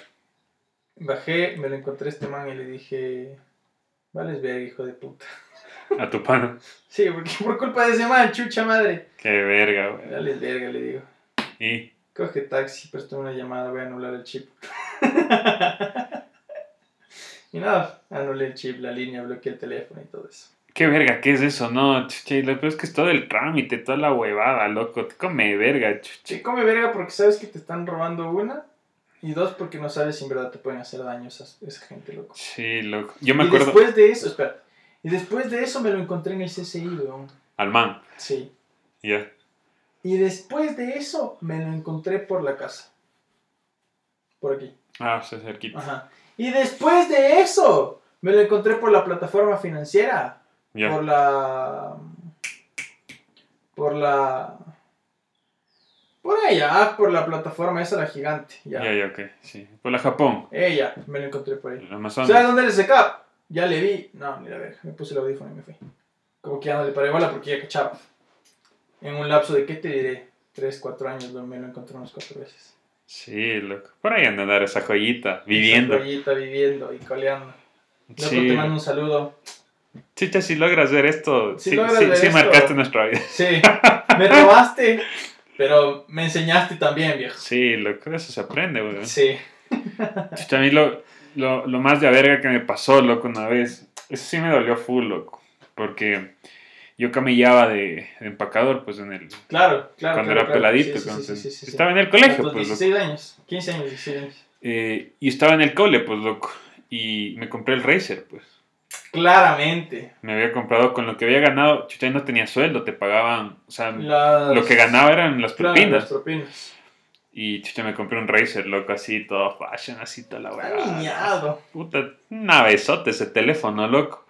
Bajé, me lo encontré a este man y le dije, vales verga, hijo de puta. A tu pana. Sí, porque por culpa de ese man, chucha madre. Qué verga, güey. Vales verga, le digo. Y. Coge taxi, préstame una llamada, voy a anular el chip. y nada, anulé el chip, la línea, bloqueé el teléfono y todo eso. Qué verga, ¿qué es eso? No, chucha, y lo peor es que es todo el trámite, toda la huevada, loco. Te come verga, chucha. Sí, come verga porque sabes que te están robando una. Y dos, porque no sabes si en verdad te pueden hacer daño esa, esa gente, loco. Sí, loco. Yo me y acuerdo. después de eso, espera. Y después de eso me lo encontré en el CCI, weón. Al man. Sí. Ya. Y después de eso me lo encontré por la casa. Por aquí. Ah, se cerquita. Ajá. Y después de eso me lo encontré por la plataforma financiera. Ya. Por la. Por la. Por ella, por la plataforma esa, la gigante. Ya. Ya, ya, ok. Sí. Por la Japón. Ella, me lo encontré por ahí. El. ¿Sabes dónde le seca? Ya le vi. No, ni la verga. Me puse el audífono y me fui. Como que ya no le paré bola porque ya cachaba. En un lapso de, ¿qué te diré? 3, 4 años lo- me lo encontré unas 4 veces. Sí, loco. Por ahí anda a dar esa joyita. Viviendo. Esa joyita viviendo y coleando. Loco, Sí. te mando un saludo. Chicha, si logras ver esto, Si sí, logras sí, ver sí esto. marcaste nuestra vida. Sí, me robaste, pero me enseñaste también, viejo. Sí, loco, eso se aprende, weón. Sí. Chucha, a mí lo, lo, lo más de verga que me pasó, loco, una vez, eso sí me dolió full, loco, porque yo camillaba de, de empacador, pues, en el, Claro, claro. cuando claro, era claro. peladito, Sí, sí, sí, sí. estaba en el colegio, pues, loco. 16 años, 15 años, 16 años. Eh, y estaba en el cole, pues, loco, y me compré el Razer, pues. Claramente. Me había comprado con lo que había ganado, chucha, no tenía sueldo, te pagaban, o sea, Las- lo que ganaba eran las claro, propinas. las propinas. Y chucha, me compré un Razer, loco, así, todo fashion, así, toda la weá. niñado. Puta, una besote ese teléfono, loco.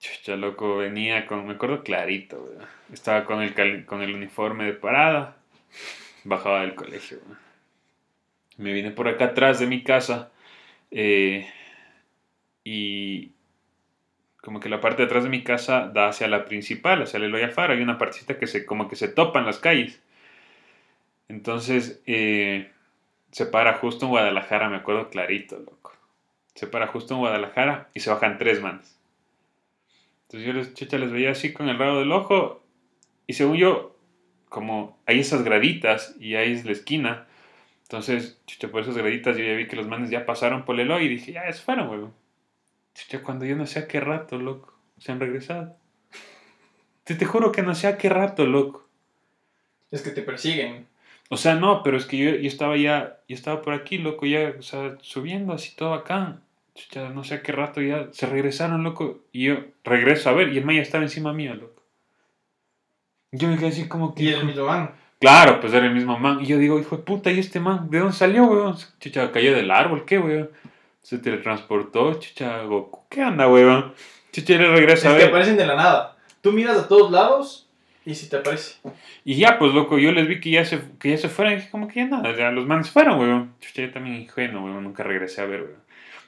Chucha, loco, venía con, me acuerdo clarito, weón. Estaba con el, con el uniforme de parada, bajaba del colegio, weón. Me vine por acá atrás de mi casa eh, y como que la parte de atrás de mi casa da hacia la principal, hacia el Eloy Alfaro. Hay una partecita que se, como que se topan las calles. Entonces, eh, se para justo en Guadalajara, me acuerdo clarito, loco. Se para justo en Guadalajara y se bajan tres manos. Entonces yo les, chucha, les veía así con el rabo del ojo y según yo, como hay esas graditas y ahí es la esquina, entonces, chucha, por esas graditas yo ya vi que los manes ya pasaron por el Eloy y dije, ya, se fueron, weón. Chucha, cuando yo no sé a qué rato, loco, se han regresado. Te, te juro que no sé a qué rato, loco. Es que te persiguen. O sea, no, pero es que yo, yo estaba ya, yo estaba por aquí, loco, ya, o sea, subiendo así todo acá. Chucha, no sé a qué rato ya se regresaron, loco. Y yo regreso a ver, y el man ya estaba encima mío, loco. Yo me quedé así como que. Y el mismo man. Claro, pues era el mismo man. Y yo digo, hijo de puta, ¿y este man? ¿De dónde salió, weón? Chucha, cayó del árbol, ¿qué, weón? Se teletransportó, chucha, Goku. ¿Qué anda, weón? Chucha, le Es regresa a que ver. aparecen de la nada. Tú miras a todos lados y si te aparece. Y ya, pues, loco, yo les vi que ya se, que ya se fueron. Y dije, como que ya nada, ya los manes fueron, weón. Chucha, yo también ingenuo, weón, nunca regresé a ver, weón.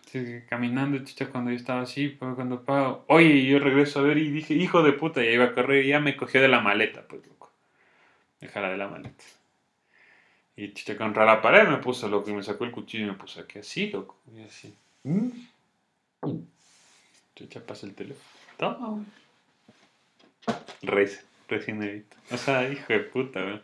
Entonces, caminando, chucha, cuando yo estaba así, pues, cuando pago, oye, yo regreso a ver y dije, hijo de puta, ya iba a correr y ya me cogió de la maleta, pues, loco. Dejala de la maleta. Y chucha, contra la pared me puso, loco, y me sacó el cuchillo y me puso aquí así, loco. Y así. ¿Mm? Chucha, pasa el teléfono. Toma, weón. Recién, recién edito. O sea, hijo de puta, weón.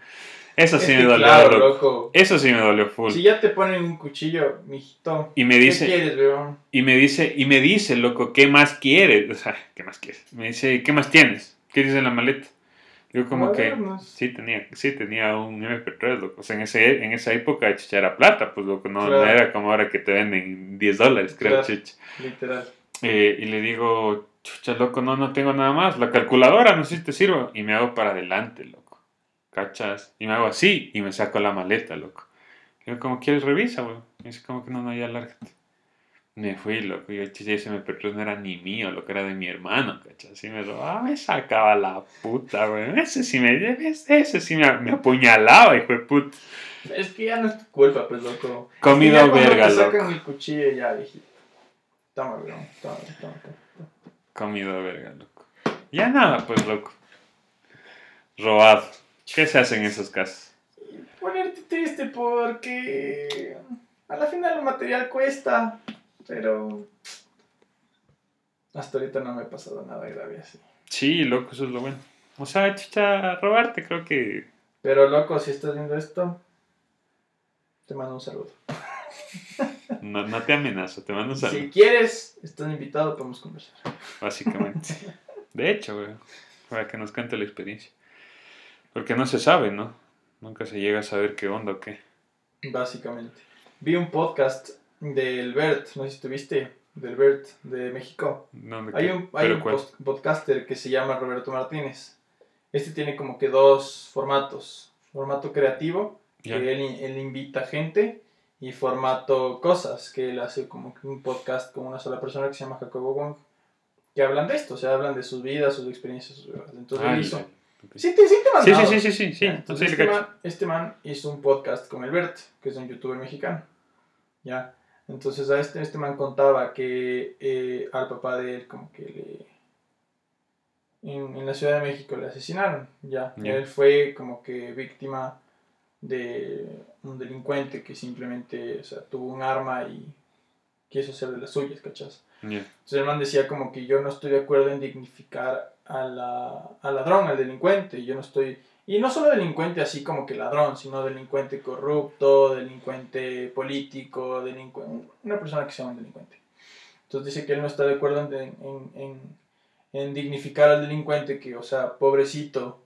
Eso sí Es me dolió, claro, loco. loco. Eso sí me dolió full. Si ya te ponen un cuchillo, mijito. Y me ¿Qué dice, quieres, weón? y me dice, y me dice, loco, ¿qué más quieres? O sea, ¿qué más quieres? Me dice, ¿qué más tienes? ¿Qué dice en la maleta? Digo, como que sí tenía, sí tenía un MP3, loco. O sea, en, ese, en esa época chicha era plata, pues loco, no, no Claro. era como ahora que te venden 10 dólares, creo, Claro. chicha. Literal. Eh, y le digo, chucha, loco, no, no tengo nada más. La calculadora, no sé si te sirvo. Y me hago para adelante, loco. ¿Cachas? Y me hago así y me saco la maleta, loco. Le digo, como quieres, revisa, güey. Me dice, como que no, no, ya lárgate. Me fui, loco. Y yo, chicha, ese MP3 no era ni mío, lo que era de mi hermano, ¿cachas? Así me robaba, me sacaba la puta, güey. Ese sí me, ese sí me, me apuñalaba, hijo de puta. Es que ya no es tu culpa, pues, loco. Comido Y ya cuando verga, te loco. sacan el cuchillo ya, viejito. Toma, weón. Toma, toma, toma. Comido verga, loco. Ya nada, pues, loco. Robado. ¿Qué se hace en esos casos? Ponerte triste porque a la final el material cuesta, pero hasta ahorita no me ha pasado nada grave así. Sí, loco, eso es lo bueno. O sea, chicha, robarte, creo que. Pero loco, si estás viendo esto, te mando un saludo. No, no te amenazo, te mando un saludo, Si quieres, estás invitado, podemos conversar. básicamente. De hecho, güey, para que nos cuente la experiencia. Porque no se sabe, ¿no? Nunca se llega a saber qué onda o qué. Básicamente. Vi un podcast del Bert, no sé si tuviste, del Bert de México. No, ¿de Hay un, hay ¿Pero un post- podcaster que se llama Roberto Martínez. Este tiene como que dos formatos. Formato creativo, que él, él invita gente, y formato cosas, que él hace como un podcast con una sola persona que se llama Jacobo Wong, que hablan de esto, o sea, hablan de sus vidas, sus experiencias, sus vidas. Entonces Ah, él hizo... Sí, te, sí te Sí, sí, sí, sí, sí, Entonces este, man, este man hizo un podcast con el Bert, que es un youtuber mexicano. ¿Ya? Entonces a este, este man contaba que eh, al papá de él como que le... En, en la Ciudad de México le asesinaron, ¿ya? Ya. Él fue como que víctima de un delincuente que simplemente, o sea, tuvo un arma y quiso ser de las suyas, ¿cachas? Entonces el man decía como que yo no estoy de acuerdo en dignificar a la, al ladrón, al delincuente. Yo no estoy... Y no solo delincuente así como que ladrón, sino delincuente corrupto, delincuente político, delincuente, una persona que sea un delincuente. Entonces dice que él no está de acuerdo en, en, en, en dignificar al delincuente que, o sea, pobrecito,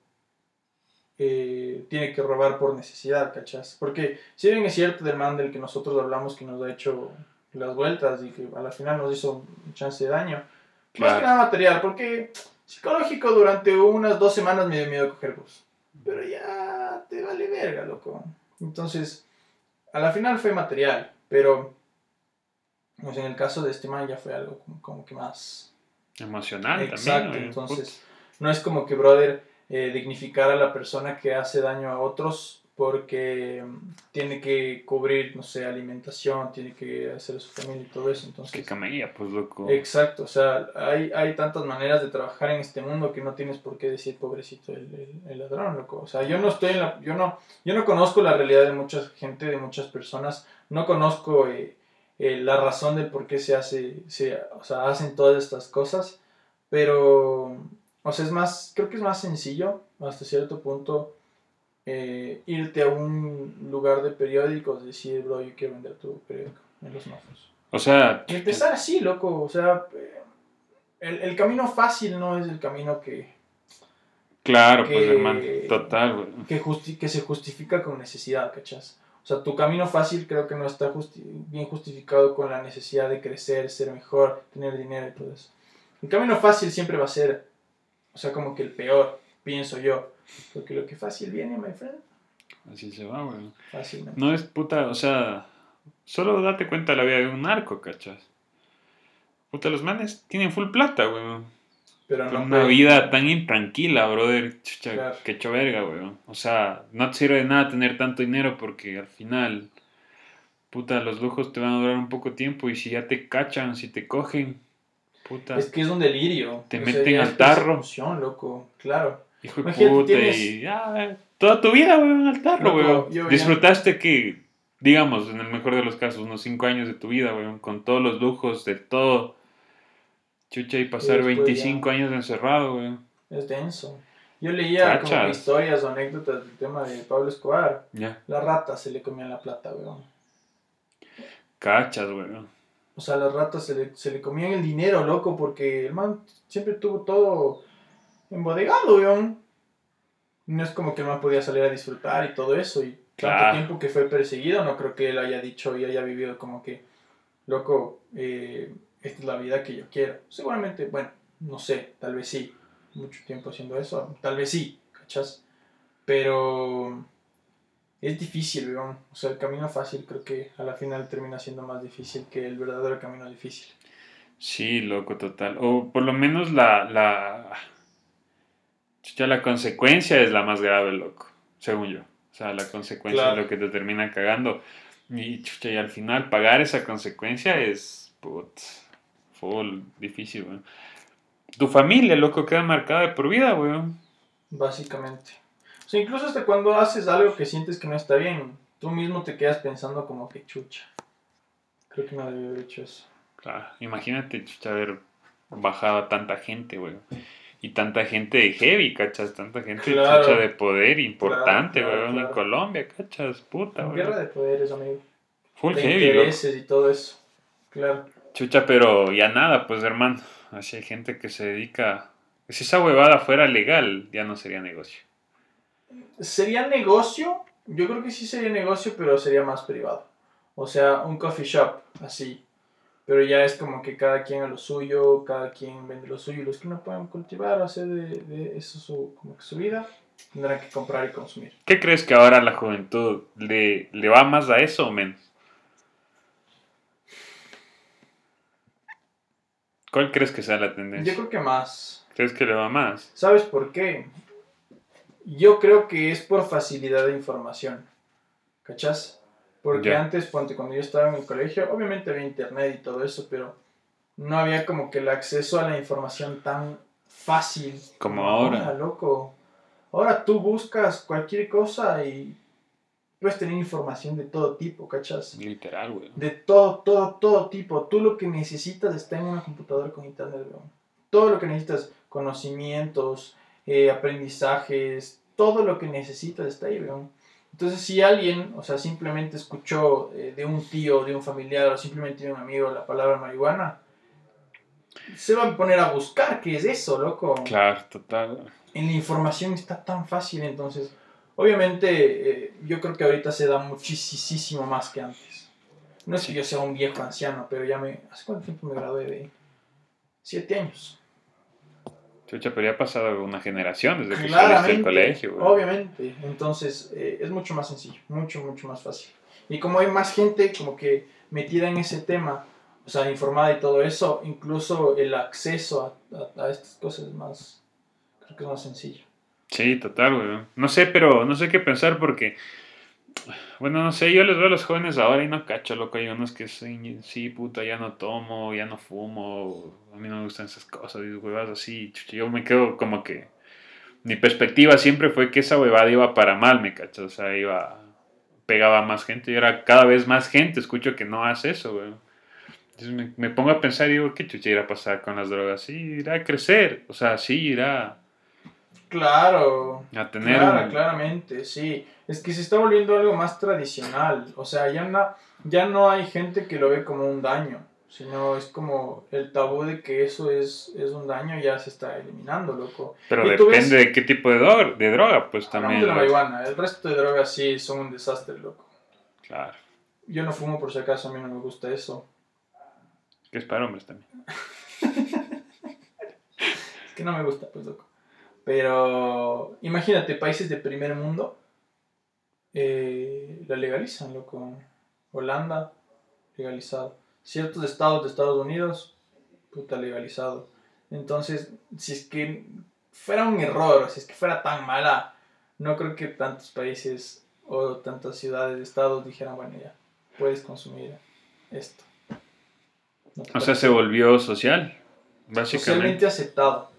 eh, tiene que robar por necesidad, ¿cachas? Porque si bien es cierto del man del que nosotros hablamos que nos ha hecho las vueltas y que a la final nos hizo un chance de daño, más Claro. que nada material, porque psicológico durante unas dos semanas me dio miedo coger bus. Pero ya te vale verga, loco. Entonces, a la final fue material, pero pues, en el caso de este man ya fue algo como, como que más... Emocional Exacto, también. ¿no? entonces no es como que, brother, eh, dignificar a la persona que hace daño a otros porque mm, tiene que cubrir, no sé, alimentación, tiene que hacer a su familia y todo eso. Entonces, Qué camella, pues loco. Exacto, o sea, hay, hay tantas maneras de trabajar en este mundo que no tienes por qué decir pobrecito el, el- el ladrón, loco. O sea, yo no estoy en la, yo no, yo no conozco la realidad de mucha gente, de muchas personas, no conozco eh, eh, la razón del por qué se hace, se, o sea, hacen todas estas cosas, pero, o sea, es más, creo que es más sencillo hasta cierto punto eh, irte a un lugar de periódicos, decir, bro, yo quiero vender tu periódico en los mafos. O sea, Y empezar así, loco. O sea, eh, el, el camino fácil no es el camino que, claro, pues que- hermano. Total, güey. que, justi- que se justifica con necesidad, ¿cachas? O sea, tu camino fácil creo que no está justi- bien justificado con la necesidad de crecer, ser mejor, tener dinero y todo eso. El camino fácil siempre va a ser, o sea, como que el peor, pienso yo. Porque lo que fácil viene, my friend, Así se va, güey. fácil no. No es puta, o sea, solo date cuenta de la vida de un narco, ¿cachas? Puta, los manes tienen full plata, güey. Pero no Una puede- vida tan intranquila, brother. Chucha, Claro. que hecho verga, güey. O sea, no te sirve de nada tener tanto dinero porque al final, puta, los lujos te van a durar un poco tiempo y si ya te cachan, si te cogen, puta, Es que es un delirio. Te O sea, meten ya al es tarro. persecución, loco, claro. hijo de puta, tienes- y ya, toda tu vida, güey, al tarro, Loco, güey. yo ya- Disfrutaste que, digamos, en el mejor de los casos, unos 5 años de tu vida, güey, con todos los lujos, de todo. Chucha, y pasar después 25 años encerrado, güey. Es denso. Yo leía como historias o anécdotas del tema de Pablo Escobar. Ya, La rata se le comía la plata, weón. cachas, güey. O sea, las ratas se le, se le comían el dinero, loco, porque el man siempre tuvo todo embodegado, weón. No es como que el man podía salir a disfrutar y todo eso. Y tanto Claro. tiempo que fue perseguido, no creo que él haya dicho y haya vivido como que, loco, eh, esta es la vida que yo quiero. Seguramente, bueno, no sé, tal vez sí. Mucho tiempo haciendo eso, tal vez sí, ¿cachas? Pero es difícil, weón. O sea, el camino fácil creo que a la final termina siendo más difícil que el verdadero camino difícil. Sí, loco, total. O por lo menos la, la, chucha, la consecuencia es la más grave, loco, según yo. O sea, la consecuencia Claro. es lo que te termina cagando. Y, chucha, y al final pagar esa consecuencia es, put, full, difícil, weón. Tu familia, loco, queda marcada de por vida, weón. Básicamente. O sea, incluso hasta cuando haces algo que sientes que no está bien, tú mismo te quedas pensando como que chucha. Creo que no debí haber hecho eso. Claro, imagínate, chucha, haber bajado a tanta gente, weón. Y tanta gente de heavy, ¿cachas? Tanta gente Claro. chucha, de poder importante, claro, claro. en Colombia, ¿cachas? Puta, weón. Guerra de poderes, amigo. Full De heavy, loco. intereses y todo eso. Claro. Chucha, pero ya nada, pues hermano. Así hay gente que se dedica. Si esa huevada fuera legal, ya no sería negocio. ¿Sería negocio? Yo creo que sí sería negocio, pero sería más privado. O sea, un coffee shop, así. Pero ya es como que cada quien a lo suyo, cada quien vende lo suyo. Los que no pueden cultivar o hacer de, de eso su, como que su vida, tendrán que comprar y consumir. ¿Qué crees que ahora la juventud le, le va más a eso o menos? ¿Cuál crees que sea la tendencia? Yo creo que más. ¿Crees que le va más? ¿Sabes por qué? Yo creo que es por facilidad de información. ¿Cachas? Porque Ya. antes, ponte, cuando yo estaba en el colegio, obviamente había internet y todo eso, pero no había como que el acceso a la información tan fácil. Como ahora. loco. Ahora tú buscas cualquier cosa y puedes tener información de todo tipo, ¿cachas? Literal, güey. De todo, todo, todo tipo. Tú lo que necesitas está en una computadora con internet, weón. Todo lo que necesitas, conocimientos, eh, aprendizajes, todo lo que necesitas está ahí. Entonces, si alguien, o sea, simplemente escuchó eh, de un tío, de un familiar o simplemente de un amigo la palabra marihuana, se va a poner a buscar qué es eso, loco. Claro, total. En la información está tan fácil, entonces, obviamente, eh, yo creo que ahorita se da muchísimo más que antes. No es que yo sea un viejo anciano, pero ya me... ¿Hace cuánto tiempo me gradué de? Siete años. Chucha, pero ya ha pasado una generación desde que saliste del colegio, güey. obviamente. Entonces, eh, es mucho más sencillo, mucho, mucho más fácil. Y como hay más gente como que metida en ese tema, o sea, informada y todo eso, incluso el acceso a, a- a estas cosas es más, creo que es más sencillo. Sí, total, güey. No sé, pero no sé qué pensar porque, bueno, no sé, yo les veo a los jóvenes ahora y no cacho, loco. Hay unos que sí, sí, puta, ya no tomo, ya no fumo, a mí no me gustan esas cosas, y huevas así. yo me quedo como que, mi perspectiva siempre fue que esa huevada iba para mal, me cacho. O sea, iba, pegaba a más gente y ahora cada vez más gente escucho que no hace eso, güey. Entonces me, me pongo a pensar y digo, ¿qué chucha irá a pasar con las drogas? Sí, irá a crecer, o sea, sí, irá Claro, a tener Claro, claramente, sí. Es que se está volviendo algo más tradicional. O sea, ya no, ya no hay gente que lo ve como un daño, sino es como el tabú de que eso es, es un daño ya se está eliminando, loco. Pero Y depende ves- de qué tipo de, dro- de droga, pues también. de la marihuana, el resto de drogas sí son un desastre, loco. Claro, Yo no fumo por si acaso, a mí no me gusta eso. que es para hombres también. Es que no me gusta, pues, loco. Pero imagínate, países de primer mundo eh, la legalizan, loco. Holanda, legalizado. Ciertos estados de Estados Unidos, puta, legalizado. Entonces, si es que fuera un error, si es que fuera tan mala, no creo que tantos países o tantas ciudades, estados dijeran, bueno, ya, puedes consumir esto. No O sea, se volvió social, básicamente. socialmente aceptado.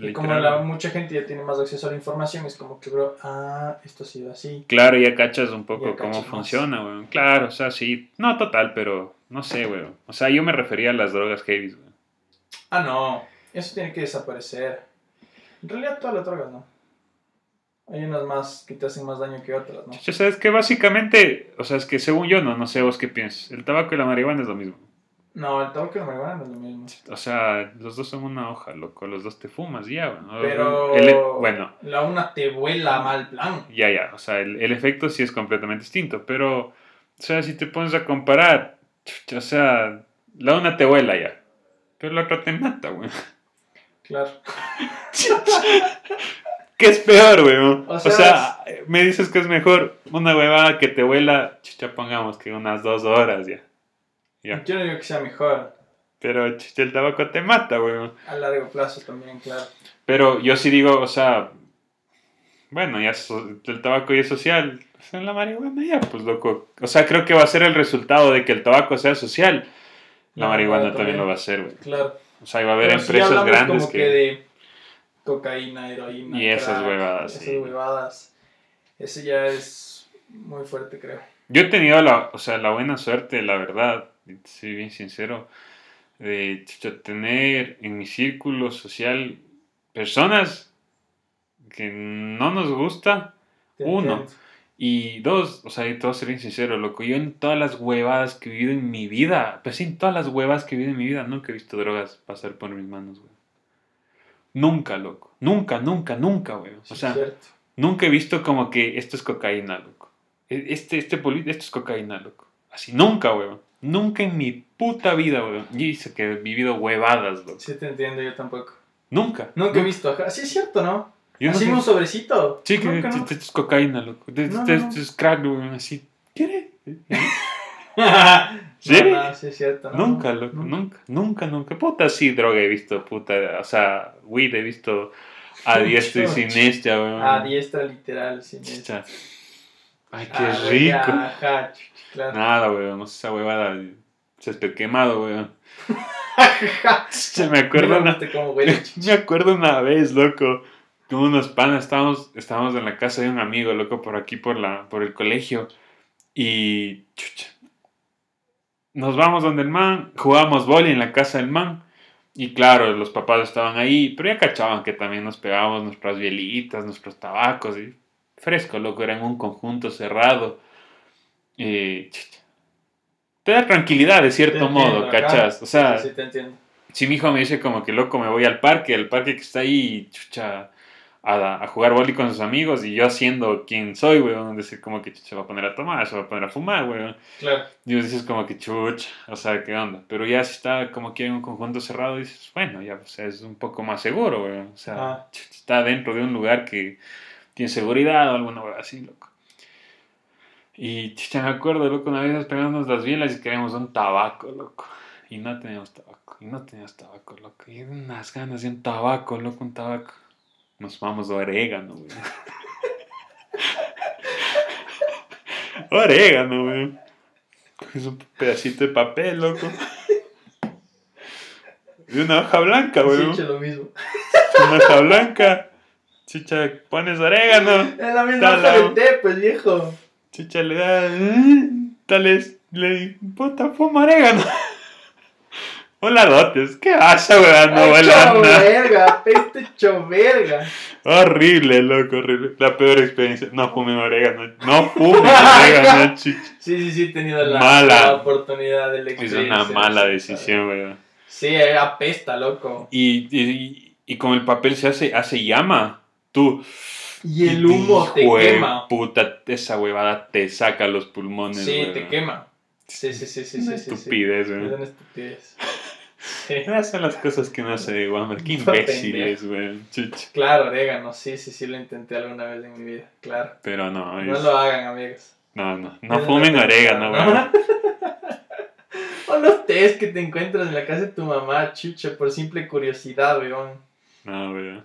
Y como la, mucha gente ya tiene más acceso a la información, es como que, bro, ah, esto ha sido así. Claro, ya cachas un poco cómo más. funciona, weón. Claro, o sea, sí. No total, pero no sé, weón. O sea, yo me refería a las drogas heavy, weón. Ah, no, eso tiene que desaparecer. En realidad todas las drogas, ¿no? Hay unas más que te hacen más daño que otras, ¿no? O sea, es que básicamente, o sea, es que según yo, no, no sé vos qué piensas. El tabaco y la marihuana es lo mismo. No, el tabaco y la marihuana no es lo mismo. O sea, los dos son una hoja, loco. Los dos te fumas, ya, weón. Pero El- bueno, la una te vuela mal plan. ya, ya, o sea, el, el efecto sí es completamente distinto, pero, o sea, si te pones a comparar, o sea, la una te vuela ya, pero la otra te mata, güey. Claro. ¿Qué es peor, güey? O O sea, sea, me dices que es mejor una huevada que te vuela, chucha, pongamos que unas dos horas ya. Ya. Yo no digo que sea mejor. Pero el tabaco te mata, güey. A largo plazo también, claro. Pero yo sí digo, o sea, bueno, ya so- el tabaco ya es social, sea, la marihuana ya, pues loco. O sea, creo que va a ser el resultado de que el tabaco sea social. La No, marihuana también también. lo va a hacer, güey. Claro. O sea, va a haber Pero si empresas hablamos grandes como que... que de cocaína, heroína. Y esas crack, huevadas, Esas sí. huevadas. Eso ya es muy fuerte, creo. Yo he tenido la, o sea, la buena suerte, la verdad, soy bien sincero, de chucha, tener en mi círculo social personas que no nos gusta Te Uno. entiendo. Y dos, o sea, y te voy a ser bien sincero, loco. Yo en todas las huevadas que he vivido en mi vida, pues sí, en todas las huevadas que he vivido en mi vida, nunca he visto drogas pasar por mis manos, güey. Nunca, loco. Nunca, nunca, nunca, güey. O sea, nunca he visto como que esto es cocaína, loco. E- Este, este polito, esto es cocaína, loco. Así, nunca, güey. Nunca en mi puta vida, weón. Y dice que he vivido huevadas, loco. Sí, te entiendo, yo tampoco. Nunca. Nunca he visto acá. Sí, es cierto, ¿no? Yo no Así sé- un sobrecito. Sí, que ¿no? es cocaína, loco. Esto No, no, no. es crack, weón. Así. ¿Quiere? ¿Sí? No, no, sí, es cierto. no, Nunca, no, loco, nunca. nunca, nunca. Puta, sí, droga he visto, puta. O sea, weed he visto a diestra y siniestra, weón. A diestra literal, sí. Ay, qué Ah, rico. ya, Ajá, chuch, claro. Nada, weón, no sé, esa huevada. Césped quemado, weón. Se me acuerdo una, me acuerdo una vez, loco, con unos panas, estábamos, estábamos en la casa de un amigo, loco, por aquí, por, la, por el colegio, y chucha, nos vamos donde el man, jugamos boli en la casa del man, y claro, los papás estaban ahí, pero ya cachaban que también nos pegábamos nuestras bielitas, nuestros tabacos, y fresco, loco, era en un conjunto cerrado, te da tranquilidad de Te cierto entiendo, modo, ajá. ¿cachas? O sea, Sí, sí, te si mi hijo me dice como que loco me voy al parque, al parque que está ahí, chucha, a, a jugar boli con sus amigos y yo haciendo quien soy, weón, decir como que chucha, se va a poner a tomar, se va a poner a fumar, weón. Claro. Y dices como que chucha, o sea, ¿qué onda? Pero ya si está como que en un conjunto cerrado, dices, bueno, ya, o sea, es un poco más seguro, weón. O sea, Ah. chucha, está dentro de un lugar que tiene seguridad o alguna weón así, loco. Y chucha, me acuerdo, loco, una vez nos pegamos las bielas y queríamos un tabaco, loco. Y no teníamos tabaco, y no teníamos tabaco, loco. Y unas ganas de un tabaco, loco, un tabaco. Nos vamos a orégano, weón. orégano, weón. Coges un pedacito de papel, loco. Y una hoja blanca, Sí, weón. hecho lo mismo. Una hoja blanca. Chicha, pones orégano. Es la misma hoja lado. de té, pues viejo. Chicha le da. Tal es. Le puta fuma orégano. Hola, dotes. ¿Qué pasa, weón? No verga, peste hecho verga. Horrible, loco, horrible. La peor experiencia. No fumen orégano. No fumen orégano, chicha. Sí, sí, sí, he tenido la, Mala. la oportunidad de la Es una mala decisión, weón. Sí, apesta, loco. Y, y, y con el papel se hace, hace llama. Tú. Y el humo te quema. Puta, esa huevada te saca los pulmones, Sí, te quema. Sí, sí, sí, sí, Una estupidez, Es weón. una estupidez. Esas son las cosas que no sé de Wammer. Qué imbéciles. Chucha. Claro, orégano, sí, sí, sí, lo intenté alguna vez en mi vida, claro. Pero no, No es- lo hagan, amigos. no, no. No Es fumen orégano, weón. o los tés que te encuentras en la casa de tu mamá, chucha, por simple curiosidad, weón. No, weón.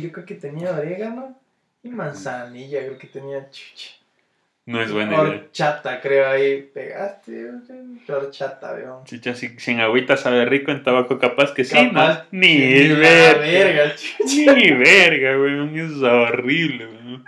Yo creo que tenía orégano y manzanilla, creo que tenía chucha. No es buena idea. Horchata, creo, ahí pegaste, horchata, weón. Chicha, si, si en agüita sabe rico, en tabaco capaz que sí, ¿no? Ni la verga. verga, chucha. Ni verga, weón. Es horrible, weón.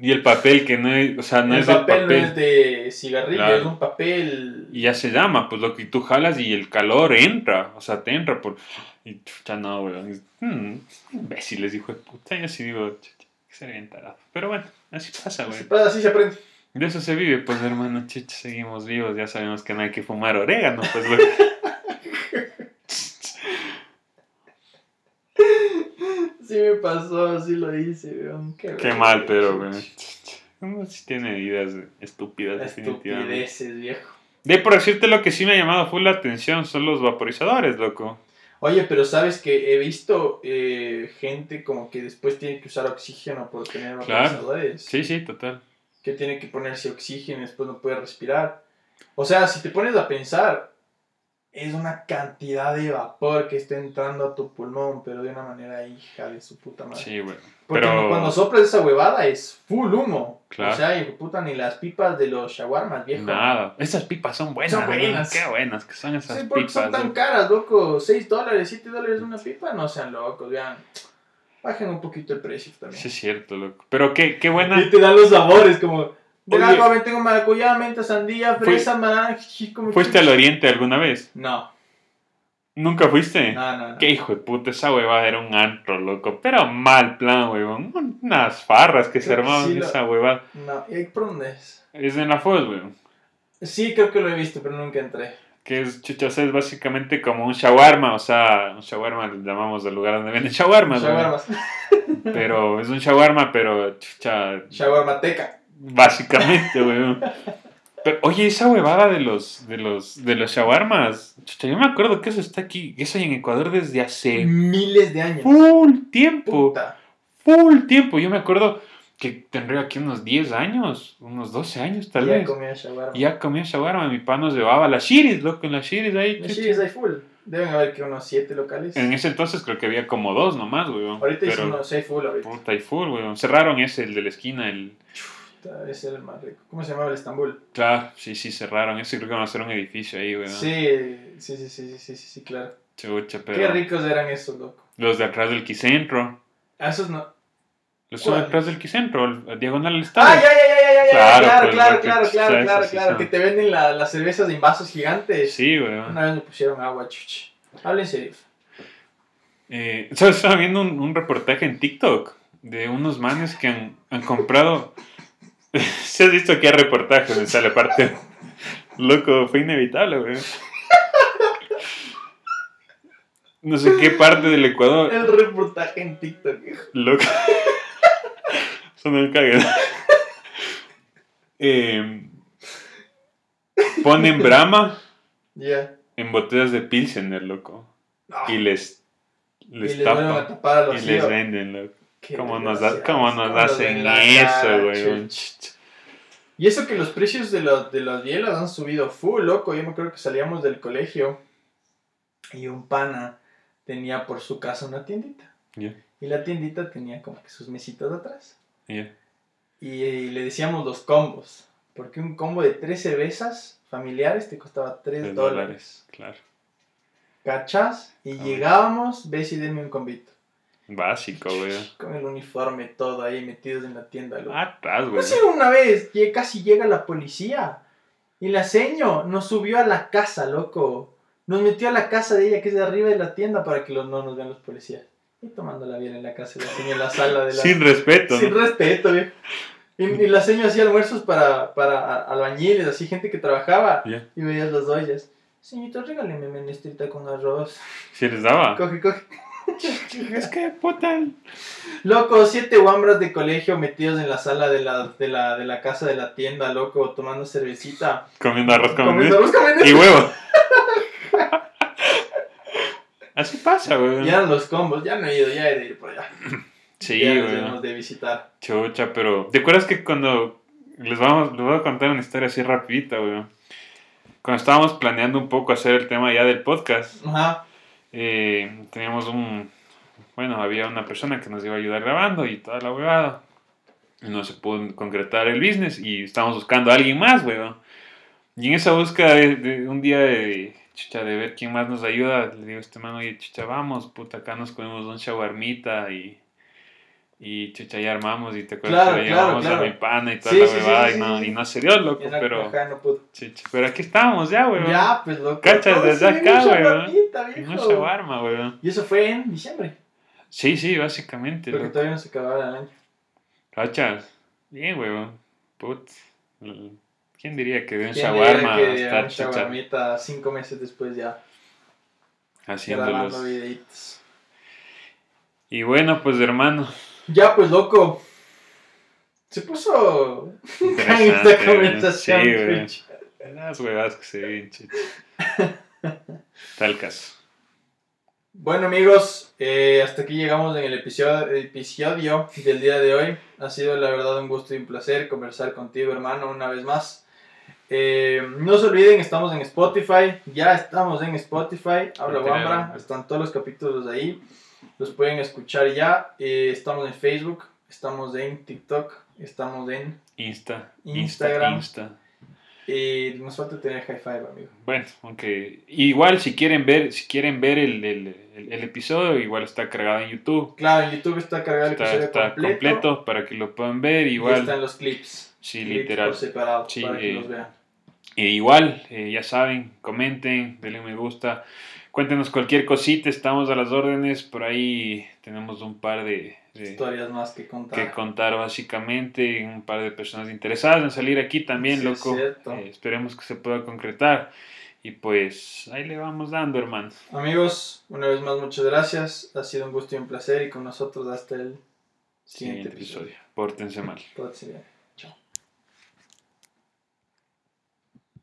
Y el papel que no es, o sea, no el es el papel, papel. no es de cigarrillo, Claro. es un papel. Y ya se llama, pues lo que tú jalas y el calor entra, o sea, te entra por... Y chucha, no, weón. hmm, imbéciles, hijo de puta. Yo sí digo, chucha, que se bien tarado. Pero bueno, así pasa, Así pasa, así se aprende. De eso se vive, pues hermano, chucha, seguimos vivos, ya sabemos que no hay que fumar orégano, pues lo Sí me pasó, así lo hice, weón. Qué, mal, pero, güey. Uno sí tiene ideas estúpidas, definitivamente. Estupideces, viejo. De por decirte lo que sí me ha llamado full la atención son los vaporizadores, loco. Oye, pero sabes que he visto eh, gente como que después tiene que usar oxígeno por tener Claro. Sí, sí, total. Que tiene que ponerse oxígeno y después no puede respirar. O sea, si te pones a pensar, es una cantidad de vapor que está entrando a tu pulmón, pero de una manera hija de su puta madre. Sí, güey. Porque Pero... cuando soplas esa huevada es full humo. Claro. O sea, de puta, ni las pipas de los shawarmas, viejo. Nada. Esas pipas son buenas. Son buenas. Qué buenas que son esas Sí, porque pipas. son tan caras, loco. 6 dólares, 7 dólares una pipa. No sean locos, vean. Bajen un poquito el precio también. Sí, es cierto, loco. Pero qué, qué buena. Y te dan los sabores, como. De Oye. joven tengo maracuyá, menta, sandía, fresa, naranja, ¿Fuiste al oriente alguna vez? No, ¿Nunca fuiste? no, no. no. Qué hijo de puta, esa huevada era un antro, loco. Pero mal plan, huevón. Unas farras que se Creo armaban sí esa huevada. No, ¿y por dónde es? Es en la FOS, weón. Sí, creo que lo he visto, pero nunca entré. Que es, chucha, o sea, es básicamente como un shawarma. O sea, un shawarma le llamamos al lugar donde venden shawarmas. Shawarmas. Pero es un shawarma, pero chucha, Shawarmateca. Básicamente, weón. Pero, oye, esa huevada de los, de los, de los shawarmas, chucha, yo me acuerdo que eso está aquí, eso hay en Ecuador desde hace Miles de años. full tiempo, Puta. full tiempo. Yo me acuerdo que tendría aquí unos 10 años, unos 12 años tal Ya vez. comía shawarma. Ya comía shawarma, mi pa nos llevaba a las shiris, loco, en las shiris ahí. Los chucha. hay full. Deben haber que unos siete locales. En ese entonces creo que había como dos nomás, weón. Ahorita hizo Pero, unos hay full ahorita. puta, y full, weón. Cerraron ese, el de la esquina, el... Era el más rico. ¿Cómo se llamaba el Estambul? Claro, sí, sí, cerraron. Ese creo que van a hacer un edificio ahí, weón. Sí, sí, sí, sí, sí, sí, sí, sí, claro. Chucha, Qué pero... ricos eran esos, loco. Los de atrás del Quicentro. A esos no. Los de atrás del Quicentro, diagonal al Ah, estadio. ya, ya, ya, ya, ya, ya, Claro, claro, pues, claro, claro, tú claro, sabes, claro, claro, que te venden la- las cervezas en vasos gigantes. Sí, weón. Una vez me pusieron agua, chuchi. Habla en serio. Eh, ¿sabes? Estaba viendo un, un reportaje en TikTok de unos manes que han, han comprado. ¿Se has visto qué reportaje me sale aparte? Loco, fue inevitable, güey. No sé qué parte del Ecuador. El reportaje en TikTok, hijo. Loco. Eso no me cague. Eh, ponen Brahma en botellas de Pilsener, loco. Ah, Y les, y les les vuelven a tapan. tapar a Y les venden, loco. ¿Cómo nos, da- cómo nos hacen eso, güey? Y eso que los precios de, los de las bielas han subido full, loco. Yo me acuerdo que salíamos del colegio y un pana tenía por su casa una tiendita. Y la tiendita tenía como que sus mesitas atrás. ya. Y, eh, le decíamos los combos. Porque un combo de tres cervezas familiares te costaba 3 Tres dólares. dólares, claro. ¿Cachas? Y Ah, llegábamos, ves y denme un combito. Básico, güey. Con el uniforme todo ahí metidos en la tienda. loco. Atrás, güey. No sé, una vez casi llega la policía y la seño nos subió a la casa, loco. Nos metió a la casa de ella, que es de arriba de la tienda, para que los, no nos vean los policías. Y tomando la bien en la casa, la seño en la sala de la... Sin respeto, Sin ¿no? respeto, viejo. Y, y la seño hacía almuerzos para, para albañiles, así gente que trabajaba. Ya. Y veías las ollas. Señorito, regáleme menestrita con arroz. Sí les daba. Coge, coge. Es que, puta. Loco, siete guambras de colegio metidos en la sala de la, de la, de la casa de la tienda, loco, tomando cervecita. Comiendo arroz con Comiendo arroz con y huevo. Así pasa, güey. Ya eran los combos, ya no he ido, ya he de ir por allá. Sí, ya güey. de visitar. Chucha, pero. ¿Te acuerdas que cuando. Les, vamos, les voy a contar una historia así rapidita, güey. Cuando estábamos planeando un poco hacer el tema ya del podcast, Ajá. Eh, teníamos un. Bueno, había una persona que nos iba a ayudar grabando y toda la huevada. No se pudo concretar el business y estábamos buscando a alguien más, weón. Y en esa búsqueda de, de un día de, chucha, de ver quién más nos ayuda, le digo a este mano, oye, chucha, vamos, puta, acá nos comemos un shawarmita y, y chucha, ya armamos y te acuerdas Claro, que le claro, llevamos claro. a mi pana y toda Sí, la sí, huevada sí, y, no, y no se dio, loco, pero, no chucha, pero aquí estamos ya, weón. Ya, pues loco. Cachas, desde se acá, weón. Un viejo. shawarma, weón. Y eso fue en diciembre, Sí, sí, básicamente, porque loco. todavía no se acababa el año. Cachas. Bien, weón. Put. ¿Quién diría que de un ¿Quién shawarma chucha shawarmita cinco meses después ya grabando videitos? Y bueno, pues hermano, Ya, pues loco. Se puso esta conversación. Sí. Las huevas que se ven. Tal caso. Bueno amigos, eh, hasta aquí llegamos en el episodio, episodio del día de hoy. Ha sido la verdad un gusto y un placer conversar contigo hermano una vez más. Eh, no se olviden, estamos en Spotify, ya estamos en Spotify, Habla. Wambra, están todos los capítulos ahí, los pueden escuchar ya. Eh, estamos en Facebook, estamos en TikTok, estamos en... Insta. Instagram. Insta. Insta. eh, nos falta tener High Five, amigo. Bueno, aunque igual si quieren ver, si quieren ver el, el, el- el episodio, igual está cargado en YouTube. Claro, en YouTube está cargado el Está, episodio está completo, completo para que lo puedan ver. y Igual. están los clips. Sí, clips literal. Por separado, Sí, para que eh, los vean. E igual, eh, ya saben, comenten, denle un me gusta, cuéntenos cualquier cosita, estamos a las órdenes, por ahí tenemos un par de, de- Historias más que contar. que contar básicamente, un par de personas interesadas en salir aquí también, Sí, loco. Eh, esperemos que se pueda concretar y pues ahí le vamos dando, hermano. Amigos, una vez más muchas gracias. Ha sido un gusto y un placer y con nosotros hasta el siguiente, Siguiente episodio. episodio, pórtense mal. Pórtense bien.